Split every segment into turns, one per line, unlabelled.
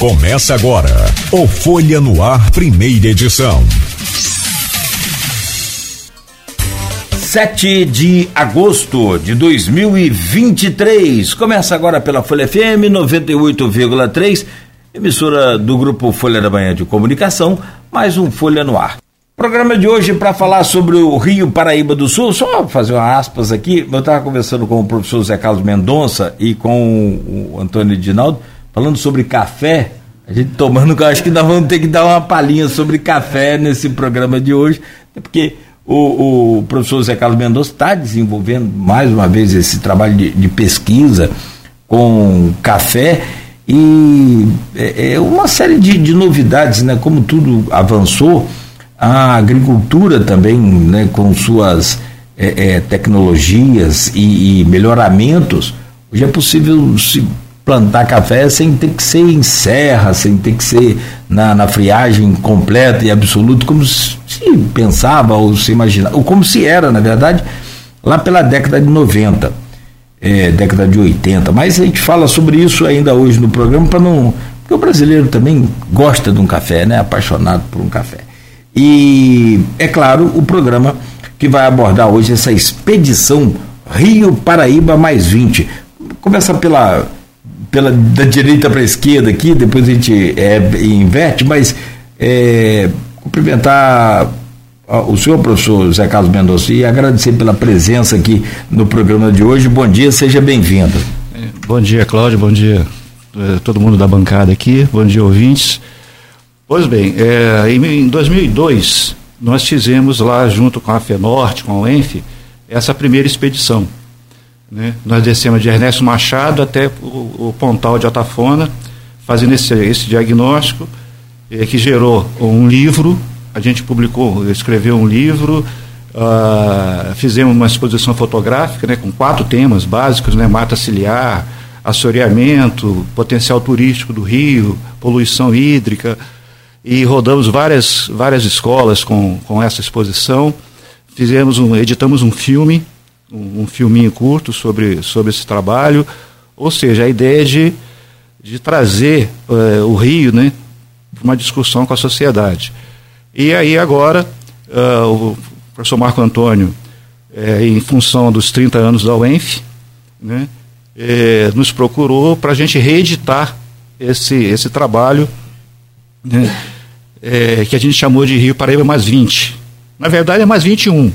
Começa agora o Folha no Ar, primeira edição.
7 de agosto de 2023. Começa agora pela Folha FM 98,3, emissora do grupo Folha da Manhã de Comunicação, mais um Folha no Ar. Programa de hoje para falar sobre o Rio Paraíba do Sul, só fazer uma aspas aqui. Eu estava conversando com o professor Zé Carlos Mendonça e com o Antônio Edinaldo, falando sobre café. A gente tomando, acho que nós vamos ter que dar uma palhinha sobre café nesse programa de hoje, porque o, o professor Zé Carlos Mendonça está desenvolvendo mais uma vez esse trabalho de, de pesquisa com café e é, é uma série de, de novidades, né? Como tudo avançou a agricultura também, né, com suas é, é, tecnologias e, e, melhoramentos, hoje é possível se plantar café sem ter que ser em serra, sem ter que ser na, na friagem completa e absoluta, como se pensava ou se imaginava, ou como se era, na verdade, lá pela década de 90, é, década de 80. Mas a gente fala sobre isso ainda hoje no programa para não. Porque o brasileiro também gosta de um café, né? Apaixonado por um café. E, é claro, o programa que vai abordar hoje essa expedição Rio Paraíba mais 20. Começa pela, pela da direita para a esquerda aqui, depois a gente é, inverte, mas é, cumprimentar o senhor professor Zé Carlos Mendonça e agradecer pela presença aqui no programa de hoje. Bom dia, seja bem-vindo.
Bom dia, Cláudio, bom dia é, todo mundo da bancada aqui, bom dia, ouvintes. Pois bem, é, em, 2002 nós fizemos lá junto com a FENORTE, com a UENF, essa primeira expedição. Né? Nós descemos de Ernesto Machado até o, o Pontal de Atafona, fazendo esse, esse diagnóstico, é, que gerou um livro, a gente publicou, escreveu um livro, uh, fizemos uma exposição fotográfica né, com quatro temas básicos, né, mata ciliar, assoreamento, potencial turístico do rio, poluição hídrica, e rodamos várias, várias escolas com, com essa exposição. Fizemos um, editamos um filme, um, um filminho curto sobre, sobre esse trabalho. Ou seja, a ideia de, de trazer uh, o Rio né, para uma discussão com a sociedade. E aí agora, uh, o professor Marco Antônio, é, em função dos 30 anos da UENF, né, é, nos procurou para a gente reeditar esse, esse trabalho né, é, que a gente chamou de Rio Paraíba mais 20. Na verdade é mais 21.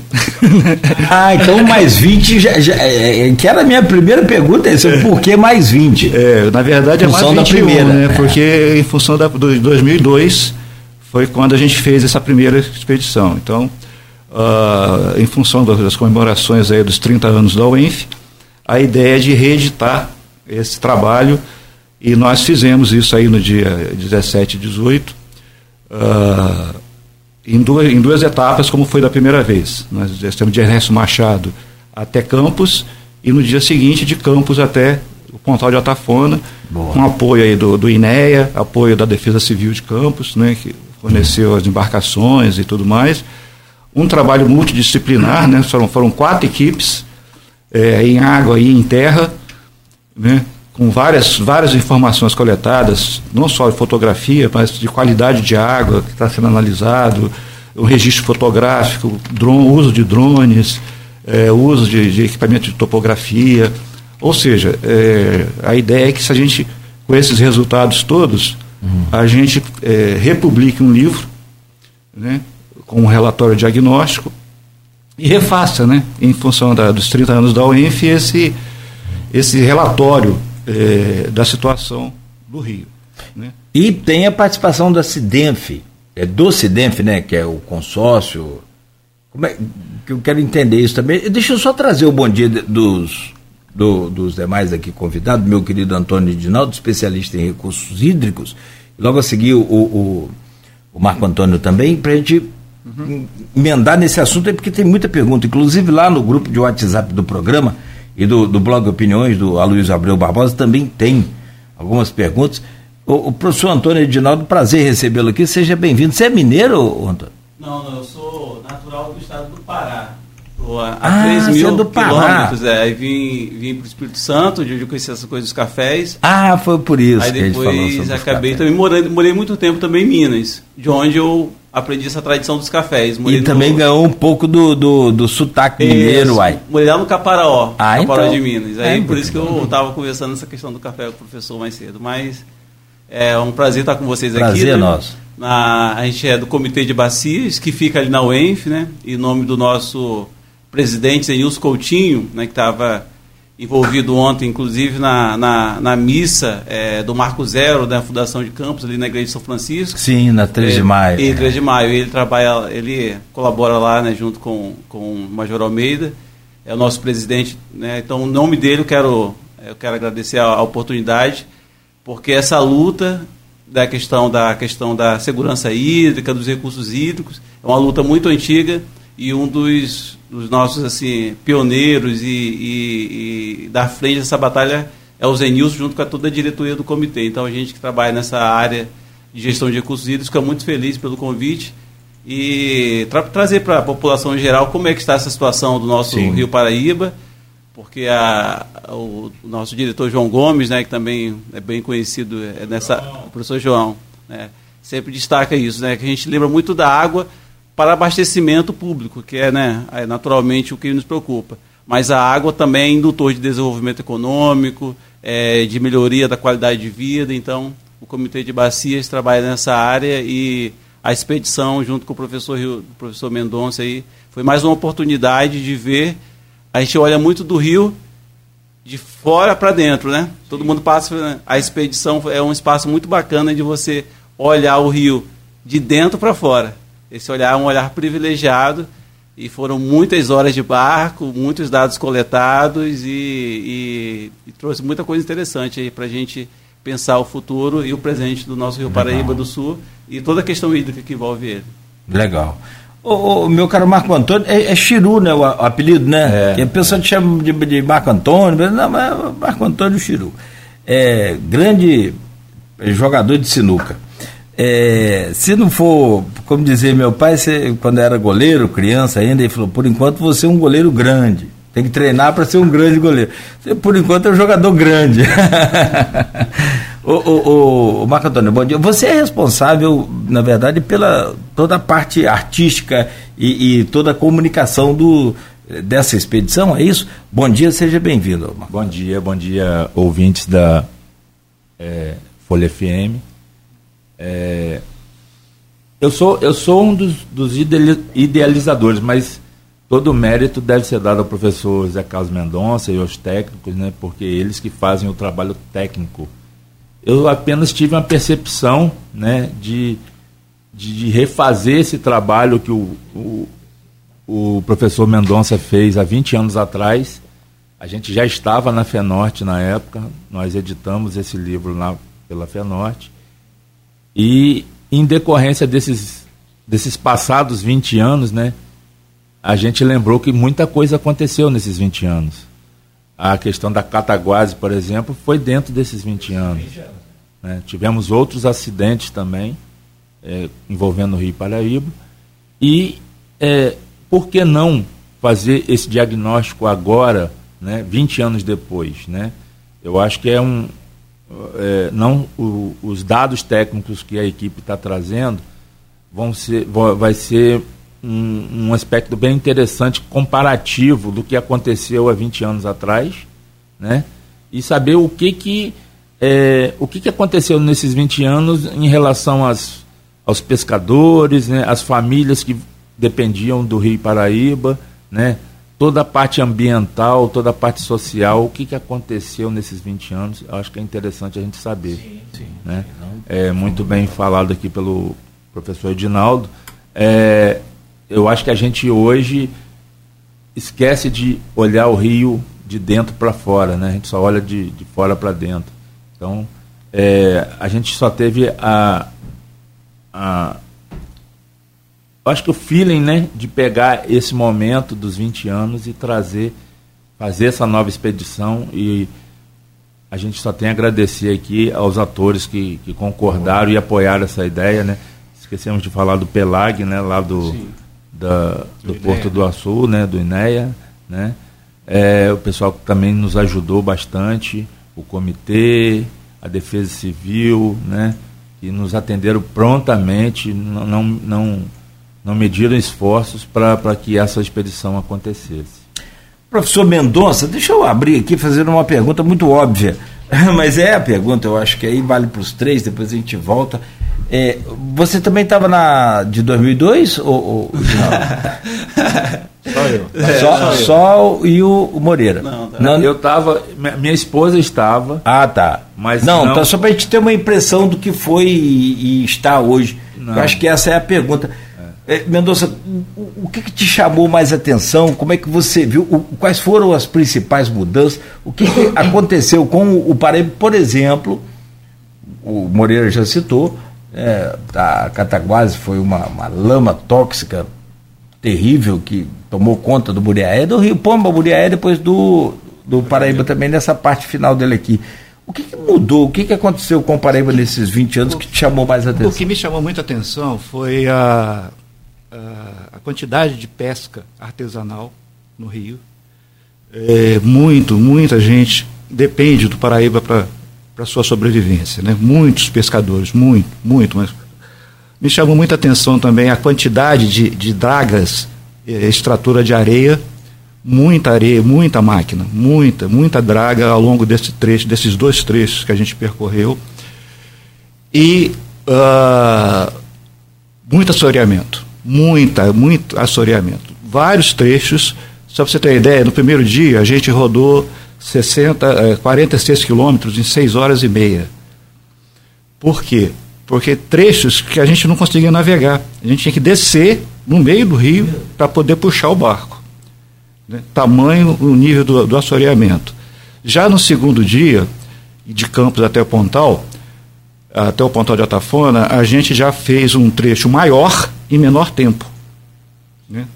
ah, então mais 20 já, já, é, é, que era a minha primeira pergunta, é por que mais 20?
É, na verdade é mais 21, da primeira, né? É. Porque em função da, do 2002 foi quando a gente fez essa primeira expedição. Então, uh, em função das comemorações aí dos 30 anos da UENF, a ideia é de reeditar esse trabalho e nós fizemos isso aí no dia 17 e 18, uh, em, duas, em duas etapas, como foi da primeira vez. Nós estamos de Ernesto Machado até Campos e no dia seguinte de Campos até o Pontal de Atafona, Boa. com apoio aí do, do INEA, apoio da Defesa Civil de Campos, né, que forneceu as embarcações e tudo mais. Um trabalho multidisciplinar, né, foram, foram quatro equipes, é, em água e em terra, né, com várias, várias informações coletadas, não só de fotografia, mas de qualidade de água que está sendo analisado, o registro fotográfico, drone, uso de drones, é, uso de, de, equipamento de topografia. Ou seja, é, a ideia é que se a gente, com esses resultados todos, uhum. a gente é, republique um livro né, com um relatório diagnóstico e refaça, né, em função da, dos 30 anos da UENF, esse, esse relatório é, da situação do Rio. Né?
E tem a participação da CIDENF, é do CIDENF, né, que é o consórcio. Como é, que eu quero entender isso também. Deixa eu só trazer o bom dia dos, do, dos demais aqui convidados, meu querido Antônio Dinaldo, especialista em recursos hídricos, logo a seguir o, o, o Marco Antônio também, para a gente uhum. emendar nesse assunto, porque tem muita pergunta, inclusive lá no grupo de WhatsApp do programa, e do, do blog Opiniões, do Aloysio Abreu Barbosa, também tem algumas perguntas. O, o professor Antônio Edinaldo, prazer recebê-lo aqui, seja bem-vindo. Você é mineiro, Antônio?
Não, não, eu sou natural do estado do Pará. a ah, 3 mil é do quilômetros. É, aí vim, vim para o Espírito Santo, onde eu conheci essa coisa dos cafés.
Ah, foi por isso.
Aí depois acabei também morando, morei muito tempo também em Minas, de onde eu aprendi essa tradição dos cafés.
E no... também ganhou um pouco do, do, do sotaque mineiro, uai.
Morei lá no Caparaó, ah, Caparaó então. de Minas. Aí é, por isso que eu estava conversando essa questão do café com o professor mais cedo. Mas é um prazer estar com vocês
prazer
aqui.
Prazer né? nosso.
Na, a gente é do Comitê de Bacias, que fica ali na UENF, né? Em nome do nosso presidente Zenilson Coutinho, né, que estava envolvido ontem, inclusive, na, na, na missa é, do Marco Zero da Fundação de Campos, ali na Igreja de São Francisco.
Sim, na 3 de é, maio.
E 3 de maio. Ele trabalha, ele colabora lá né, junto com, com o Major Almeida, é o nosso presidente. Né, então, em nome dele, eu quero, eu quero agradecer a, a oportunidade, porque essa luta da questão da questão da segurança hídrica, dos recursos hídricos, é uma luta muito antiga e um dos, dos nossos assim pioneiros e, e, e da frente dessa batalha é o Zenilson junto com a toda a diretoria do comitê. Então a gente que trabalha nessa área de gestão de recursos hídricos fica muito feliz pelo convite e tra trazer para a população em geral como é que está essa situação do nosso Sim. Rio Paraíba, porque a, o, o, nosso diretor João Gomes, né, que também é bem conhecido é nessa, o professor João, né, sempre destaca isso, né, que a gente lembra muito da água para abastecimento público, que é, né, é naturalmente o que nos preocupa. Mas a água também é indutor de desenvolvimento econômico, é, de melhoria da qualidade de vida. Então, o Comitê de Bacias trabalha nessa área e a expedição, junto com o professor, Rio, professor Mendonça, aí, foi mais uma oportunidade de ver. A gente olha muito do Rio de fora para dentro, né? Todo mundo passa. A expedição é um espaço muito bacana de você olhar o Rio de dentro para fora. Esse olhar é um olhar privilegiado e foram muitas horas de barco, muitos dados coletados e, e, e trouxe muita coisa interessante aí para a gente pensar o futuro e o presente do nosso Rio Legal. Paraíba do Sul e toda a questão hídrica que envolve ele.
Legal. O, meu caro Marco Antônio, é, é Chiru, né, o, o apelido, né? É, que a pessoa te chama de, de, Marco Antônio, não, mas é Marco Antônio Chiru. É, grande jogador de sinuca. É, se não for, como dizia meu pai, você, quando era goleiro, criança ainda, ele falou: por enquanto você é um goleiro grande. Tem que treinar para ser um grande goleiro. Você, por enquanto, é um jogador grande. o, o, o, Marco Antônio, bom dia. Você é responsável, na verdade, pela toda a parte artística e, e toda a comunicação do, dessa expedição, é isso? Bom dia, seja bem-vindo.
Bom dia, bom dia, ouvintes da é, Folha FM. É, eu sou, eu sou um dos, dos idealizadores, mas todo o mérito deve ser dado ao professor Zé Carlos Mendonça e aos técnicos, né, porque eles que fazem o trabalho técnico. Eu apenas tive uma percepção né, de, de, de refazer esse trabalho que o, o, o professor Mendonça fez há 20 anos atrás. A gente já estava na FENORTE na época, nós editamos esse livro lá pela FENORTE. E em decorrência desses, desses passados 20 anos, né, a gente lembrou que muita coisa aconteceu nesses 20 anos. A questão da Cataguase, por exemplo, foi dentro desses 20 anos. Né? Tivemos outros acidentes também, é, envolvendo o Rio Paraíba. E é, por que não fazer esse diagnóstico agora, né, 20 anos depois? Né? Eu acho que é um, é, não o, os dados técnicos que a equipe está trazendo vão ser, vai ser um, um, aspecto bem interessante comparativo do que aconteceu há 20 anos atrás, né? E saber o que que é, o que, que aconteceu nesses 20 anos em relação às, aos pescadores, né, as famílias que dependiam do Rio Paraíba, né, toda a parte ambiental, toda a parte social, o que, que aconteceu nesses 20 anos, acho que é interessante a gente saber. Sim, sim, né? É muito bem falado aqui pelo professor Edinaldo. É, eu acho que a gente hoje esquece de olhar o rio de dentro para fora, né? A gente só olha de, de fora para dentro. Então, é, a gente só teve a, a acho que o feeling, né, de pegar esse momento dos 20 anos e trazer, fazer essa nova expedição e a gente só tem a agradecer aqui aos atores que, que concordaram e apoiaram essa ideia, né? Esquecemos de falar do Pelag, né, lá do, da, do, do Porto do Açu, né, do INEA, né? É, o pessoal que também nos ajudou bastante, o comitê, a Defesa Civil, né? Que nos atenderam prontamente, não, não, não, não mediram esforços para que essa expedição acontecesse.
Professor Mendonça, deixa eu abrir aqui fazendo uma pergunta muito óbvia, mas é a pergunta, eu acho que aí vale para os três, depois a gente volta. É, você também estava na de 2002 ou, ou
só eu.
É, só, só, e o, o Moreira.
Não, tá. não, eu estava, minha esposa estava.
Ah, tá. Mas não, não... Tá, só para a gente ter uma impressão do que foi e, e está hoje. Não. Eu acho que essa é a pergunta. É, Mendonça, o, que, que, te chamou mais atenção? Como é que você viu? O, quais foram as principais mudanças? O que, que aconteceu com o, o Paraíba, por exemplo? O Moreira já citou, é, a Cataguase foi uma, uma, lama tóxica terrível que tomou conta do Muriaé, do Rio Pomba, Muriaé, depois do, do Paraíba também, nessa parte final dele aqui. O que, que mudou? O que, que aconteceu com o Paraíba nesses 20 anos que te chamou mais atenção?
O que me chamou muita atenção foi a a, quantidade de pesca artesanal no Rio. É, muito, muita gente depende do Paraíba para sua sobrevivência. Né? Muitos pescadores, muito, muito. Mas me chamou muita atenção também a quantidade de, de dragas, é, extratura de areia, muita areia, muita máquina, muita, muita draga ao longo desse trecho, desses dois trechos que a gente percorreu. E uh, muito assoreamento muita, muito assoreamento. Vários trechos, só para você ter ideia, no primeiro dia a gente rodou 60, 46 eh, quilômetros em 6 horas e meia. Por quê? Porque trechos que a gente não conseguia navegar. A gente tinha que descer no meio do rio para poder puxar o barco. Né? Tamanho, o nível do, do assoreamento. Já no segundo dia, de Campos até o Pontal, até o Pontal de Atafona, a gente já fez um trecho maior em menor tempo. Né?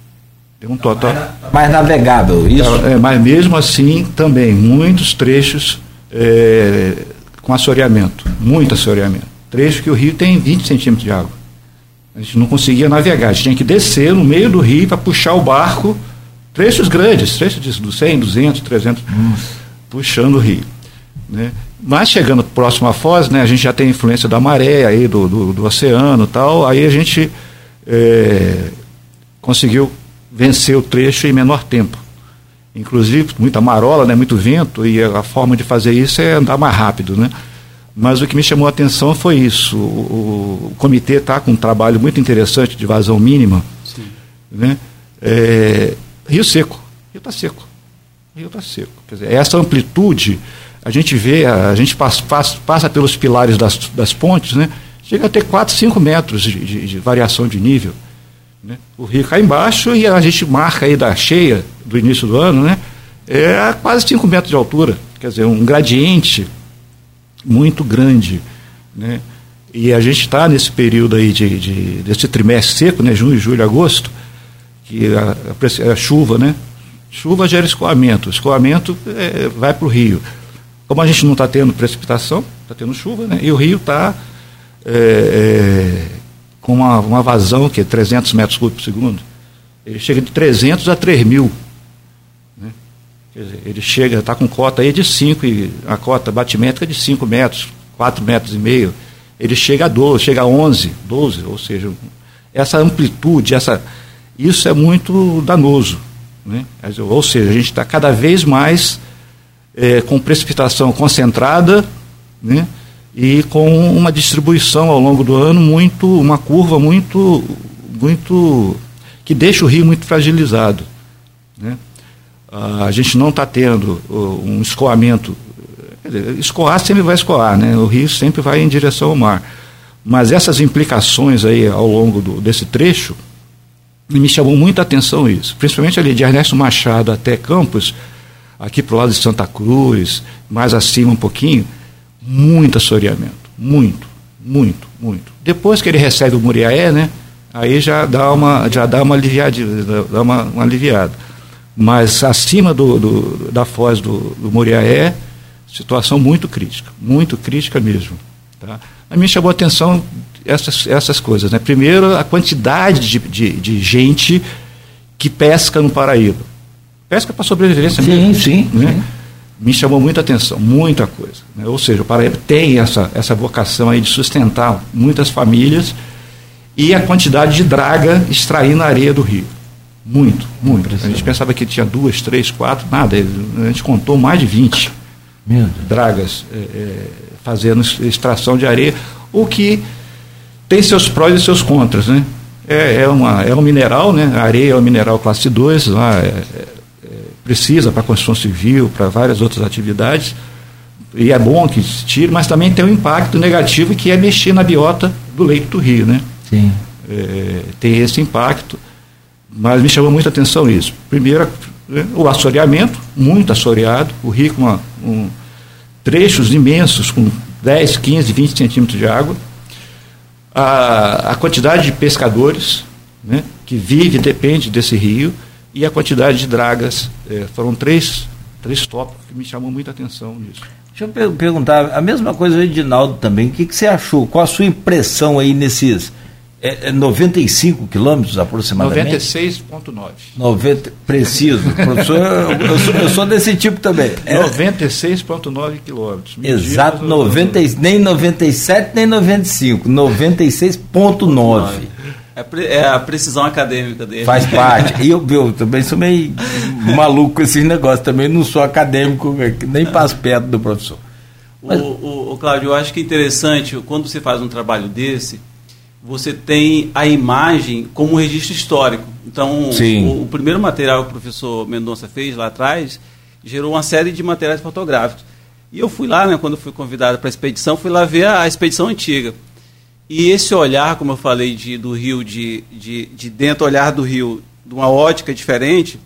Tem um total. Mais, navegável, isso?
É, mas mesmo assim, também, muitos trechos é, com assoreamento, muito assoreamento. Trecho que o rio tem 20 centímetros de água. A gente não conseguia navegar, a gente tinha que descer no meio do rio para puxar o barco, trechos grandes, trechos de 100, 200, 300, hum. puxando o rio. Né? Mas chegando próximo à foz, né, a gente já tem influência da maré, aí, do, do, do oceano tal, aí a gente é, conseguiu vencer o trecho em menor tempo. Inclusive, muita marola, né, muito vento, e a forma de fazer isso é andar mais rápido. Né? Mas o que me chamou a atenção foi isso. O, o comitê está com um trabalho muito interessante de vazão mínima. Sim. Né? É, Rio seco. Rio está seco. Rio está seco. Quer dizer, essa amplitude, a gente vê, a, a gente passa, passa, passa pelos pilares das, das pontes, né? Chega a ter 4, 5 metros de, de, de variação de nível. Né? O rio cai embaixo e a gente marca aí da cheia do início do ano, né? É quase 5 metros de altura. Quer dizer, um gradiente muito grande. Né? E a gente está nesse período aí de, de, desse trimestre seco, né? junho, julho, agosto, que a, a, a chuva, né? Chuva gera escoamento. Escoamento é, vai para o rio. Como a gente não está tendo precipitação, está tendo chuva, né? E o rio está é, é, com uma, uma vazão que é 300 metros cúbicos por segundo, ele chega de 300 a 3 mil. Né? Dizer, ele chega, está com cota aí de 5, e a cota batimétrica de 5 metros, 4 metros e meio. Ele chega a 12, chega a 11, 12, ou seja, essa amplitude, essa, isso é muito danoso. Né? Ou seja, a gente está cada vez mais é, com precipitação concentrada, né? E com uma distribuição ao longo do ano muito, uma curva muito, muito que deixa o rio muito fragilizado. Né? a gente não está tendo um escoamento. Escoar sempre vai escoar, né? o rio sempre vai em direção ao mar. Mas essas implicações aí ao longo do, desse trecho, me chamou muita atenção isso. Principalmente ali de Ernesto Machado até Campos, aqui para o lado de Santa Cruz, mais acima um pouquinho, muito assoreamento, muito, muito, muito. Depois que ele recebe o Muriaé, né, aí já dá uma, já dá uma aliviada, dá uma, uma aliviada. Mas acima do, do, da foz do, do Muriaé, situação muito crítica, muito crítica mesmo. Tá? A mim chamou a atenção essas, essas coisas. Né? Primeiro, a quantidade de, de, de gente que pesca no Paraíba. Pesca para sobrevivência
sim,
mesmo.
Sim,
né? sim. Me chamou muita atenção, muita coisa. Né? Ou seja, o Paraíba tem essa, essa vocação aí de sustentar muitas famílias e a quantidade de draga extraindo a areia do rio. Muito, muito. A gente pensava que tinha duas, três, quatro, nada. A gente contou mais de 20 dragas é, é, fazendo extração de areia, o que tem seus prós e seus contras, né? É, é, uma, é um mineral, né? A areia é um mineral classe 2, lá, é, é, precisa para a construção civil, para várias outras atividades, e é bom que se tire, mas também tem um impacto negativo que é mexer na biota do leito do rio, né?
Sim.
É, tem esse impacto, mas me chamou muita atenção isso. Primeiro, né, o assoreamento, muito assoreado, o rio com uma, um, trechos imensos, com 10, 15, 20 centímetros de água, a, a quantidade de pescadores né, que vive depende desse rio e a quantidade de dragas. É, foram três, três tópicos que me chamam muita atenção nisso.
Deixa eu perguntar, a mesma coisa o Edinaldo também, o que, que você achou? Qual a sua impressão aí nesses é, é 95 quilômetros aproximadamente?
96,9.
Preciso. Professor, eu, eu, sou, eu, sou, desse tipo também.
É, 96,9 quilômetros.
Exato, 90, nem 97, nem 95. 96,9.
É, é a precisão acadêmica dele.
Faz parte. E eu, eu também sou meio maluco com esses negócios. Também não sou acadêmico, nem passo perto do professor.
Mas... O, o, o Cláudio, eu acho que é interessante, quando você faz um trabalho desse, você tem a imagem como um registro histórico. Então, o, o, primeiro material que o professor Mendonça fez lá atrás gerou uma série de materiais fotográficos. E eu fui lá, né, quando fui convidado para a expedição, fui lá ver a, a, expedição antiga. E esse olhar, como eu falei, de, do rio, de, de, de dentro, olhar do rio, de uma ótica diferente,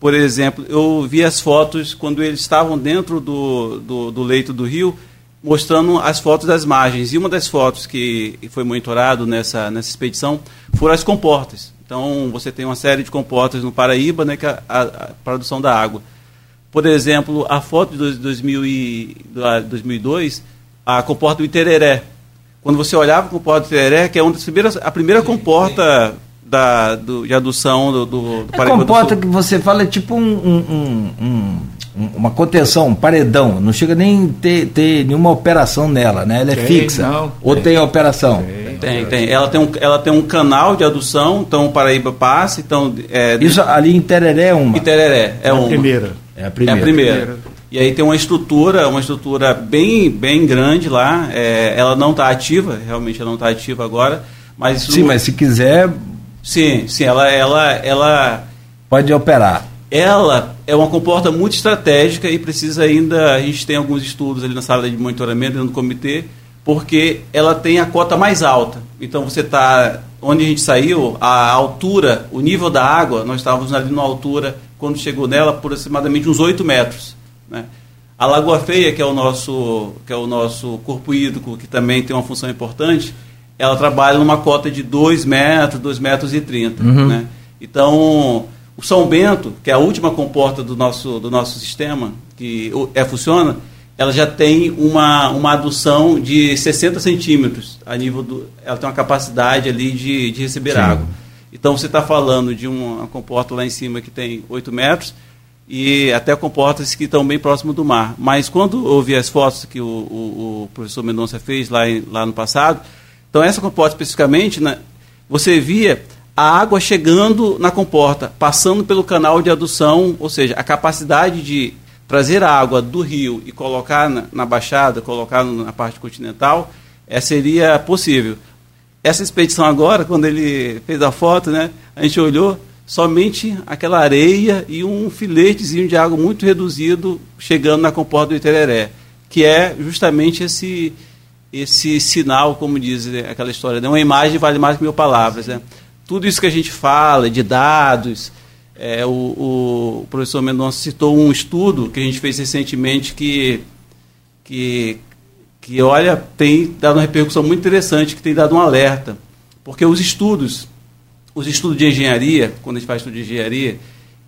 por exemplo, eu vi as fotos quando eles estavam dentro do, do, do leito do rio, mostrando as fotos das margens. E uma das fotos que foi monitorado nessa, nessa expedição foram as comportas. Então, você tem uma série de comportas no Paraíba, né, que é a, a produção da água. Por exemplo, a foto de 2000 e, 2002, a comporta do Itereré. Quando você olhava a comporta do Itereré, que é uma das primeiras, a primeira comporta da, do, de adução do, do,
do Paraíba A comporta que você fala é tipo um, um, um uma contenção, um paredão, não chega nem ter, ter nenhuma operação nela, né? Ela é tem, fixa. Não, ou tem, tem operação?
Tem, tem, tem, Ela tem, um, ela tem um canal de adução, então o Paraíba passa, então...
É, Isso ali em Tereré é uma?
Em Tereré, é, é uma.
primeira.
É a primeira. É a primeira. E aí tem uma estrutura, uma estrutura bem, bem grande lá, é, ela não está ativa, realmente ela não está ativa agora, mas...
Sim, o... mas se quiser...
Sim, sim, ela... ela, ela
Pode operar
ela é uma comporta muito estratégica e precisa ainda, a gente tem alguns estudos ali na sala de monitoramento, no comitê, porque ela tem a cota mais alta. Então você está, onde a gente saiu, a altura, o nível da água, nós estávamos ali numa altura, quando chegou nela, aproximadamente uns 8 metros. Né? A Lagoa Feia, que é o nosso, que é o nosso corpo hídrico, que também tem uma função importante, ela trabalha numa cota de 2 metros, 2 metros e 30. Uhum. Né? Então, o São Bento, que é a última comporta do nosso, do nosso sistema, que é, funciona, ela já tem uma, uma adução de 60 centímetros a nível do. Ela tem uma capacidade ali de, de receber Sim. água. Então você está falando de uma comporta lá em cima que tem 8 metros e até comportas que estão bem próximo do mar. Mas quando eu vi as fotos que o, o, o professor Mendonça fez lá, em, lá no passado, então essa comporta especificamente, né, você via a água chegando na comporta, passando pelo canal de adução, ou seja, a capacidade de trazer a água do rio e colocar na, na baixada, colocar na parte continental, é, seria possível. Essa expedição agora, quando ele fez a foto, né, a gente olhou somente aquela areia e um filetezinho de água muito reduzido chegando na comporta do Itereré, que é justamente esse esse sinal, como diz né, aquela história, né? uma imagem vale mais que mil palavras. Né? tudo isso que a gente fala de dados, é, o, o, professor Mendonça citou um estudo que a gente fez recentemente que, que, que, olha, tem dado uma repercussão muito interessante, que tem dado um alerta. Porque os estudos, os estudos de engenharia, quando a gente faz estudo de engenharia,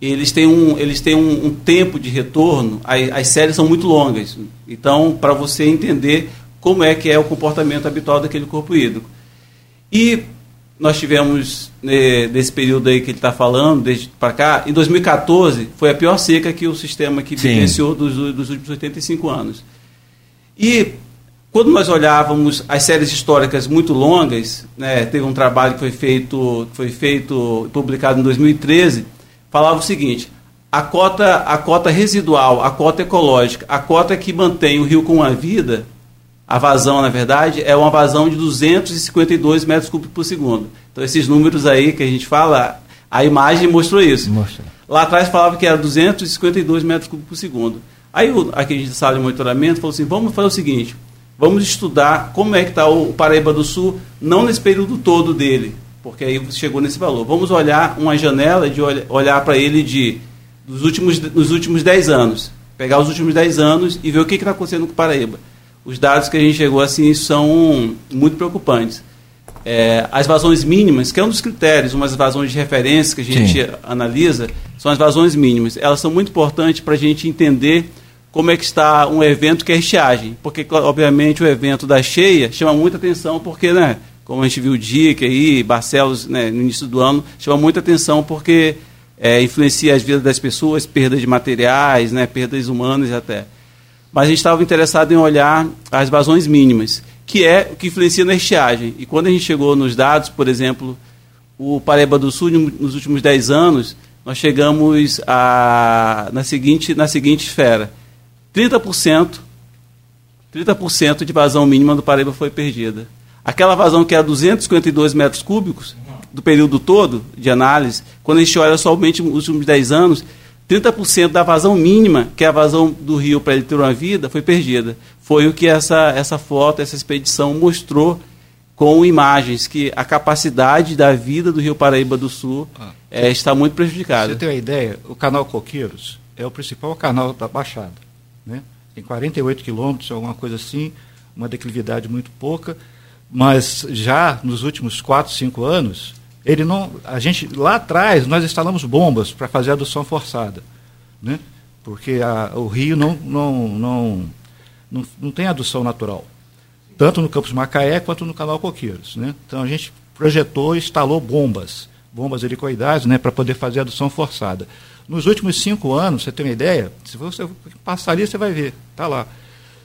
eles têm um, eles têm um, um tempo de retorno, as, as séries são muito longas. Então, para você entender como é que é o comportamento habitual daquele corpo hídrico. E nós tivemos, né, nesse período aí que ele está falando, desde para cá, em 2014 foi a pior seca que o sistema que vivenciou dos, dos últimos 85 anos. E quando nós olhávamos as séries históricas muito longas, né, teve um trabalho que foi feito, foi feito publicado em 2013, falava o seguinte: a cota, a cota residual, a cota ecológica, a cota que mantém o rio com a vida, a vazão, na verdade, é uma vazão de 252 metros cúbicos por segundo. Então, esses números aí que a gente fala, a imagem mostrou isso. Mostra. Lá atrás falava que era 252 metros cúbicos por segundo. Aí, aqui a gente sala de monitoramento falou assim: vamos fazer o seguinte, vamos estudar como é que está o Paraíba do Sul, não nesse período todo dele, porque aí chegou nesse valor. Vamos olhar uma janela de olhar para ele de dos últimos, dos últimos 10 anos. Pegar os últimos 10 anos e ver o que está acontecendo com o Paraíba os dados que a gente chegou assim são muito preocupantes. É, as vazões mínimas, que é um dos critérios, umas vazões de referência que a gente Sim. analisa, são as vazões mínimas. Elas são muito importantes para a gente entender como é que está um evento que é estiagem. Porque, obviamente, o evento da cheia chama muita atenção, porque, né, como a gente viu o DIC aí, Barcelos, né, no início do ano, chama muita atenção porque é, influencia as vidas das pessoas, perdas de materiais, né, perdas humanas até mas a gente estava interessado em olhar as vazões mínimas, que é o que influencia na estiagem. E quando a gente chegou nos dados, por exemplo, o Paraíba do Sul, nos últimos 10 anos, nós chegamos a, na, seguinte, na seguinte esfera: 30%, 30% de vazão mínima do Paraíba foi perdida. Aquela vazão que era 252 metros cúbicos, do período todo de análise, quando a gente olha somente os últimos 10 anos, 30% da vazão mínima, que é a vazão do rio para ele ter uma vida, foi perdida. Foi o que essa, essa foto, essa expedição mostrou com imagens, que a capacidade da vida do rio Paraíba do Sul ah, é, está muito prejudicada.
Você tem uma ideia? O canal Coqueiros é o principal canal da Baixada. Né? Tem 48 quilômetros, alguma coisa assim, uma declividade muito pouca, mas já nos últimos 4, 5 anos, ele não, a gente lá atrás nós instalamos bombas para fazer a adução forçada, né? Porque a, o rio não, não, não, não, não tem adução natural, tanto no Campos Macaé quanto no Canal Coqueiros, né? Então a gente projetou e instalou bombas, bombas helicoidais, né, para poder fazer a adução forçada. Nos últimos cinco anos, você tem uma ideia? Se você passar ali, você vai ver, tá lá.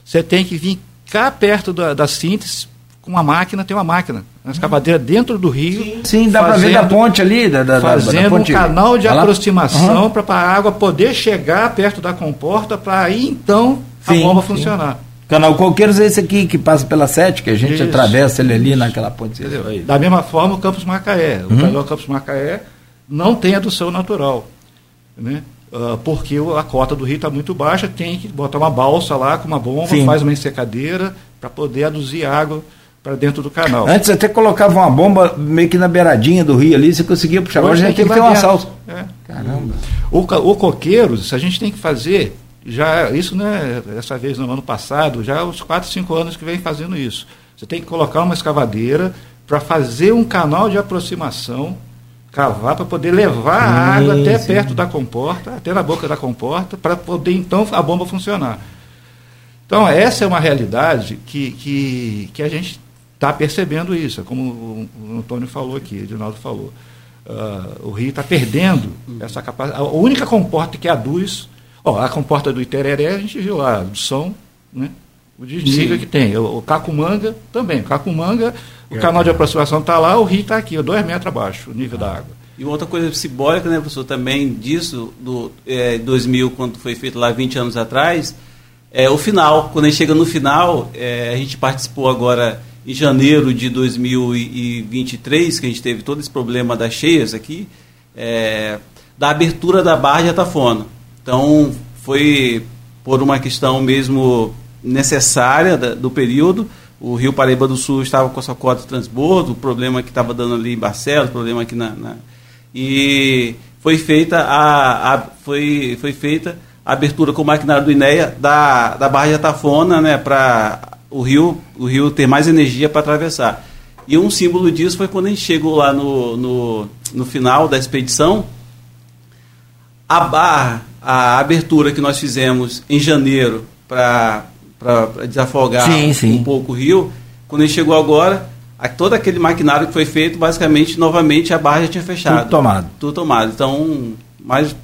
Você tem que vir cá perto da, da síntese com uma máquina, tem uma máquina, uma escavadeira dentro do rio.
Sim, Sim dá para ver da ponte ali. Da, da
fazendo
da ponte.
um canal de aproximação uhum. para a água poder chegar perto da comporta para aí então a sim, bomba sim. funcionar.
Canal Coqueiros é esse aqui que passa pela sete, que a gente isso, atravessa ele ali isso. naquela ponte.
Da mesma forma o Campos Macaé. O uhum. canal Campos Macaé não tem adução natural. Né? Uh, porque a cota do rio está muito baixa, tem que botar uma balsa lá com uma bomba, Sim. faz uma ensecadeira para poder aduzir água para dentro do canal.
Antes até colocava uma bomba meio que na beiradinha do rio ali, você conseguia puxar. Agora a gente tem que ter uma salsa.
É. Caramba. O, o coqueiros, a gente tem que fazer, já isso não é dessa vez no ano passado, já há uns 4, 5 anos que vem fazendo isso. Você tem que colocar uma escavadeira para fazer um canal de aproximação, cavar para poder levar a água até perto da comporta, até na boca da comporta, para poder então a bomba funcionar. Então, essa é uma realidade que, que, que a gente está percebendo isso, como o, Antônio falou aqui, o Edinaldo falou. Uh, o Rio está perdendo essa capacidade. A única comporta que aduz, ó, a comporta do Itereré, a gente viu lá, do som, né? o desnível que tem. O, o Cacumanga também. O Cacumanga, o é, canal de aproximação está lá, o rio está aqui, dois metros abaixo, o nível ah. da água.
E outra coisa simbólica, né, professor, também disso, do é, 2000, quando foi feito lá 20 anos atrás, é o final. Quando a gente chega no final, é, a gente participou agora em janeiro de 2023, que a gente teve todo esse problema das cheias aqui, é, da abertura da barra de Atafona. Então, foi por uma questão mesmo necessária da, do período. O Rio Paraíba do Sul estava com a sua cota de transbordo, o problema que estava dando ali em Barcelos, o problema aqui na, na. e foi feita a, a, foi, foi feita a abertura com o maquinário do INEA da, da Barra de Atafona né, para o rio, o rio ter mais energia para atravessar. E um símbolo disso foi quando a gente chegou lá no, no, no final da expedição, a barra, a abertura que nós fizemos em janeiro para desafogar sim, sim. um pouco o rio, quando gente chegou agora, a, todo aquele maquinário que foi feito, basicamente, novamente a barra já tinha fechado.
Tudo tomado.
Tudo tomado. Então, mais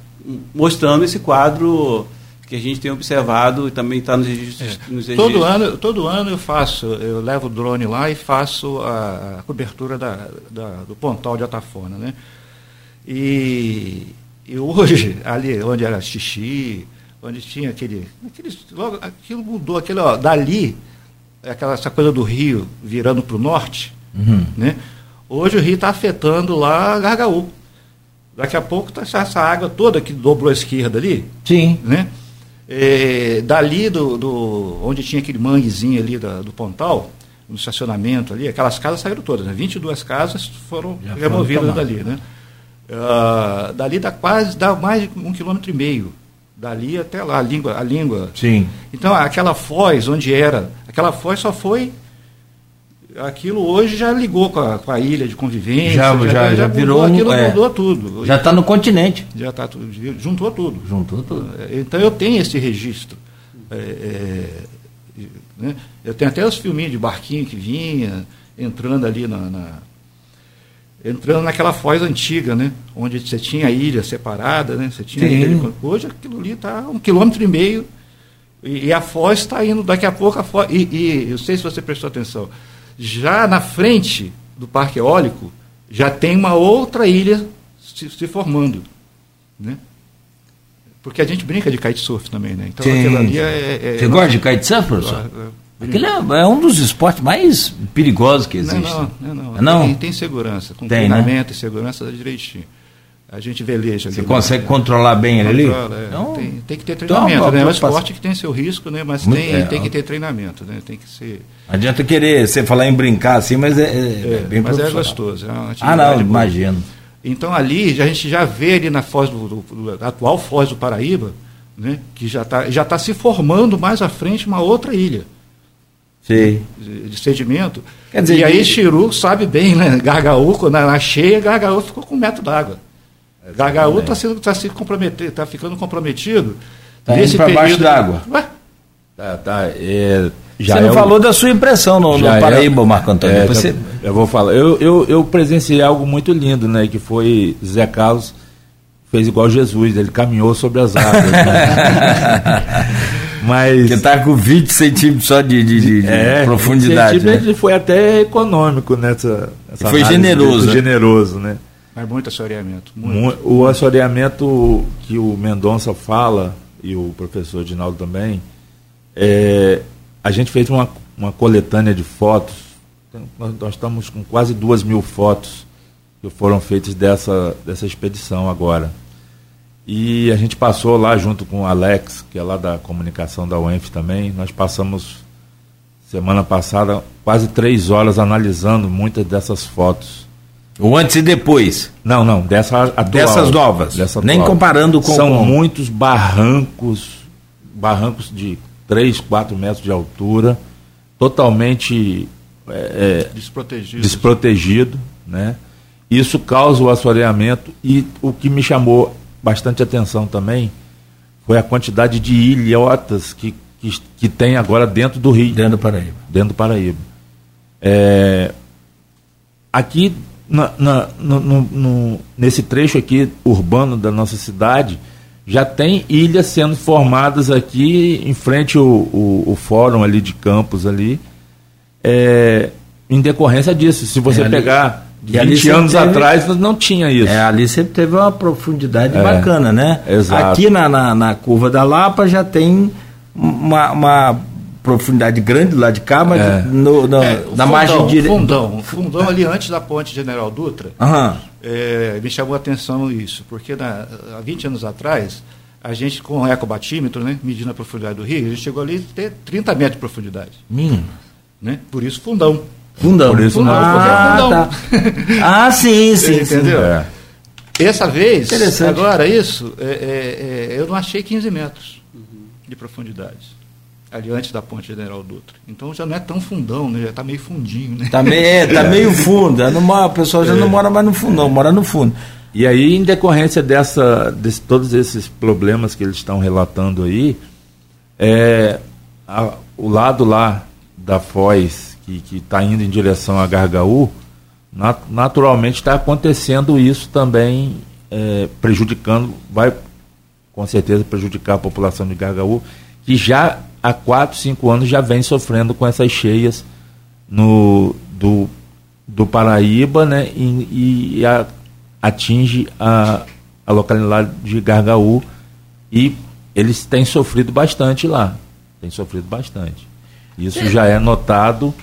mostrando esse quadro que a gente tem observado e também está nos registros. É. Nos
registros. Todo, ano, todo ano eu faço, eu levo o drone lá e faço a, a cobertura da, da, do pontal de Atafona. Né? E, e hoje, ali onde era xixi, onde tinha aquele. aquele logo, aquilo mudou, aquele, ó, dali, aquela, essa coisa do rio virando para o norte, uhum. né? Hoje o rio está afetando lá Gargaú. Daqui a pouco tá essa água toda que dobrou a esquerda ali.
Sim.
Né? É, dali do, do, onde tinha aquele manguezinho ali da, do Pontal, no estacionamento ali, aquelas casas saíram todas, né? 22 casas foram Já removidas dali, né? Uh, dali dá quase, dá mais de um quilômetro e meio. Dali até lá, a língua. A língua.
Sim.
Então, aquela foz, onde era, aquela foz só foi aquilo hoje já ligou com a, com a ilha de convivência.
Já, já, já, já virou.
Mudou, aquilo é, mudou tudo.
Já está no continente.
Já está tudo. Juntou tudo.
Juntou tudo.
É, então eu tenho esse registro. É, é, né? Eu tenho até os filminhos de barquinho que vinha, entrando ali na, na entrando naquela foz antiga, né? Onde você tinha ilha separada, né? Você tinha ilha, hoje aquilo ali está um quilômetro e meio e, e a foz está indo daqui a pouco a foz, e, e eu sei se você prestou atenção, já na frente do parque eólico, já tem uma outra ilha se, se formando. Né? Porque a gente brinca de kitesurf também, né?
Então Sim. aquilo ali é. é Você gosta de kitesurf, professor? Aquele é, é, um dos esportes mais perigosos que existe.
Não, não, não. não. Tem, tem, segurança, com tem, né? treinamento né? e segurança direitinho. A gente veleja.
Você consegue né? controlar bem ele ali? É.
Então, tem, tem, que ter então, treinamento, então, né? É um esporte que tem seu risco, né? Mas tem, é, tem que ter treinamento, né? Tem que ser.
Adianta querer você falar em brincar assim, mas é, é, é bem
Mas é gostoso.
ah, não, imagino.
Então ali a gente já vê ali na foz do, do, do atual foz do Paraíba, né? Que já está já tá se formando mais à frente uma outra ilha.
Sim.
De, de sedimento. Quer dizer, e aí Chiru sabe bem, né? Gargaú, na, na cheia, Gargaú ficou com um metro d'água. Gagaú está sendo tá se comprometer, está ficando comprometido
tá nesse para baixo d'água. Tá, tá. É, já você não é falou da sua impressão no, no é Paraíba, é, Marco Antônio.
É, você... Eu vou falar. Eu, eu, eu presenciei algo muito lindo, né? Que foi Zé Carlos fez igual Jesus, ele caminhou sobre as águas. Né?
Mas. Que está com 20 centímetros só de, de, de é, profundidade. Né?
Ele foi até econômico nessa. nessa
foi generoso.
Né? Generoso, né?
Mas muito assoreamento.
Muito. O assoreamento que o Mendonça fala, e o professor Dinaldo também, é, a gente fez uma, uma coletânea de fotos, nós, nós estamos com quase duas mil fotos que foram feitas dessa, dessa expedição agora. E a gente passou lá junto com o Alex, que é lá da comunicação da UENF também, nós passamos semana passada quase três horas analisando muitas dessas fotos
o antes e depois?
Não, não, dessa atual,
Dessas novas. Dessa Nem comparando com.
São
com...
muitos barrancos, barrancos de 3, 4 metros de altura, totalmente é,
é, desprotegido.
desprotegido, né? Isso causa o assoreamento e o que me chamou bastante atenção também foi a quantidade de ilhotas que, que, que tem agora dentro do Rio.
Dentro do Paraíba.
Dentro do Paraíba. É, aqui na, na, no, no, nesse trecho aqui urbano da nossa cidade, já tem ilhas sendo formadas aqui em frente ao, o o fórum ali de Campos ali, é, em decorrência disso. Se você é, pegar ali, 20 anos teve, atrás, não tinha isso.
É, ali sempre teve uma profundidade é, bacana, né?
Exato.
Aqui na, na, na, curva da Lapa já tem uma, uma profundidade grande lá de cá, mas é. no, no, é, na fundão, margem direita.
Fundão, fundão ali antes da ponte General Dutra,
uhum.
é, me chamou a atenção isso, porque na, há 20 anos atrás, a gente com o ecobatímetro, né, medindo a profundidade do rio, a gente chegou ali a ter 30 metros de profundidade.
Hum.
Né? Por isso fundão.
Fundão.
Por isso
fundão, ah, fundão. Tá. ah, sim, sim.
Entendeu? Sim. É. Essa vez, agora isso, é, é, é, eu não achei 15 metros de profundidade ali antes da ponte General Dutra. Então já não é tão fundão, né? já está meio fundinho. Né?
Tá meio, é, tá meio fundo. o pessoal já é. não mora mais no fundão, mora no fundo.
E aí, em decorrência dessa, de todos esses problemas que eles estão relatando aí, é, a, o lado lá da Foz, que está indo em direção a Gargaú, nat naturalmente está acontecendo isso também, é, prejudicando, vai com certeza prejudicar a população de Gargaú, que já há 4, 5 anos já vem sofrendo com essas cheias no, do, do Paraíba né, e, e a, atinge a, a localidade de Gargaú e eles têm sofrido bastante lá. Têm sofrido bastante. Isso já é notado.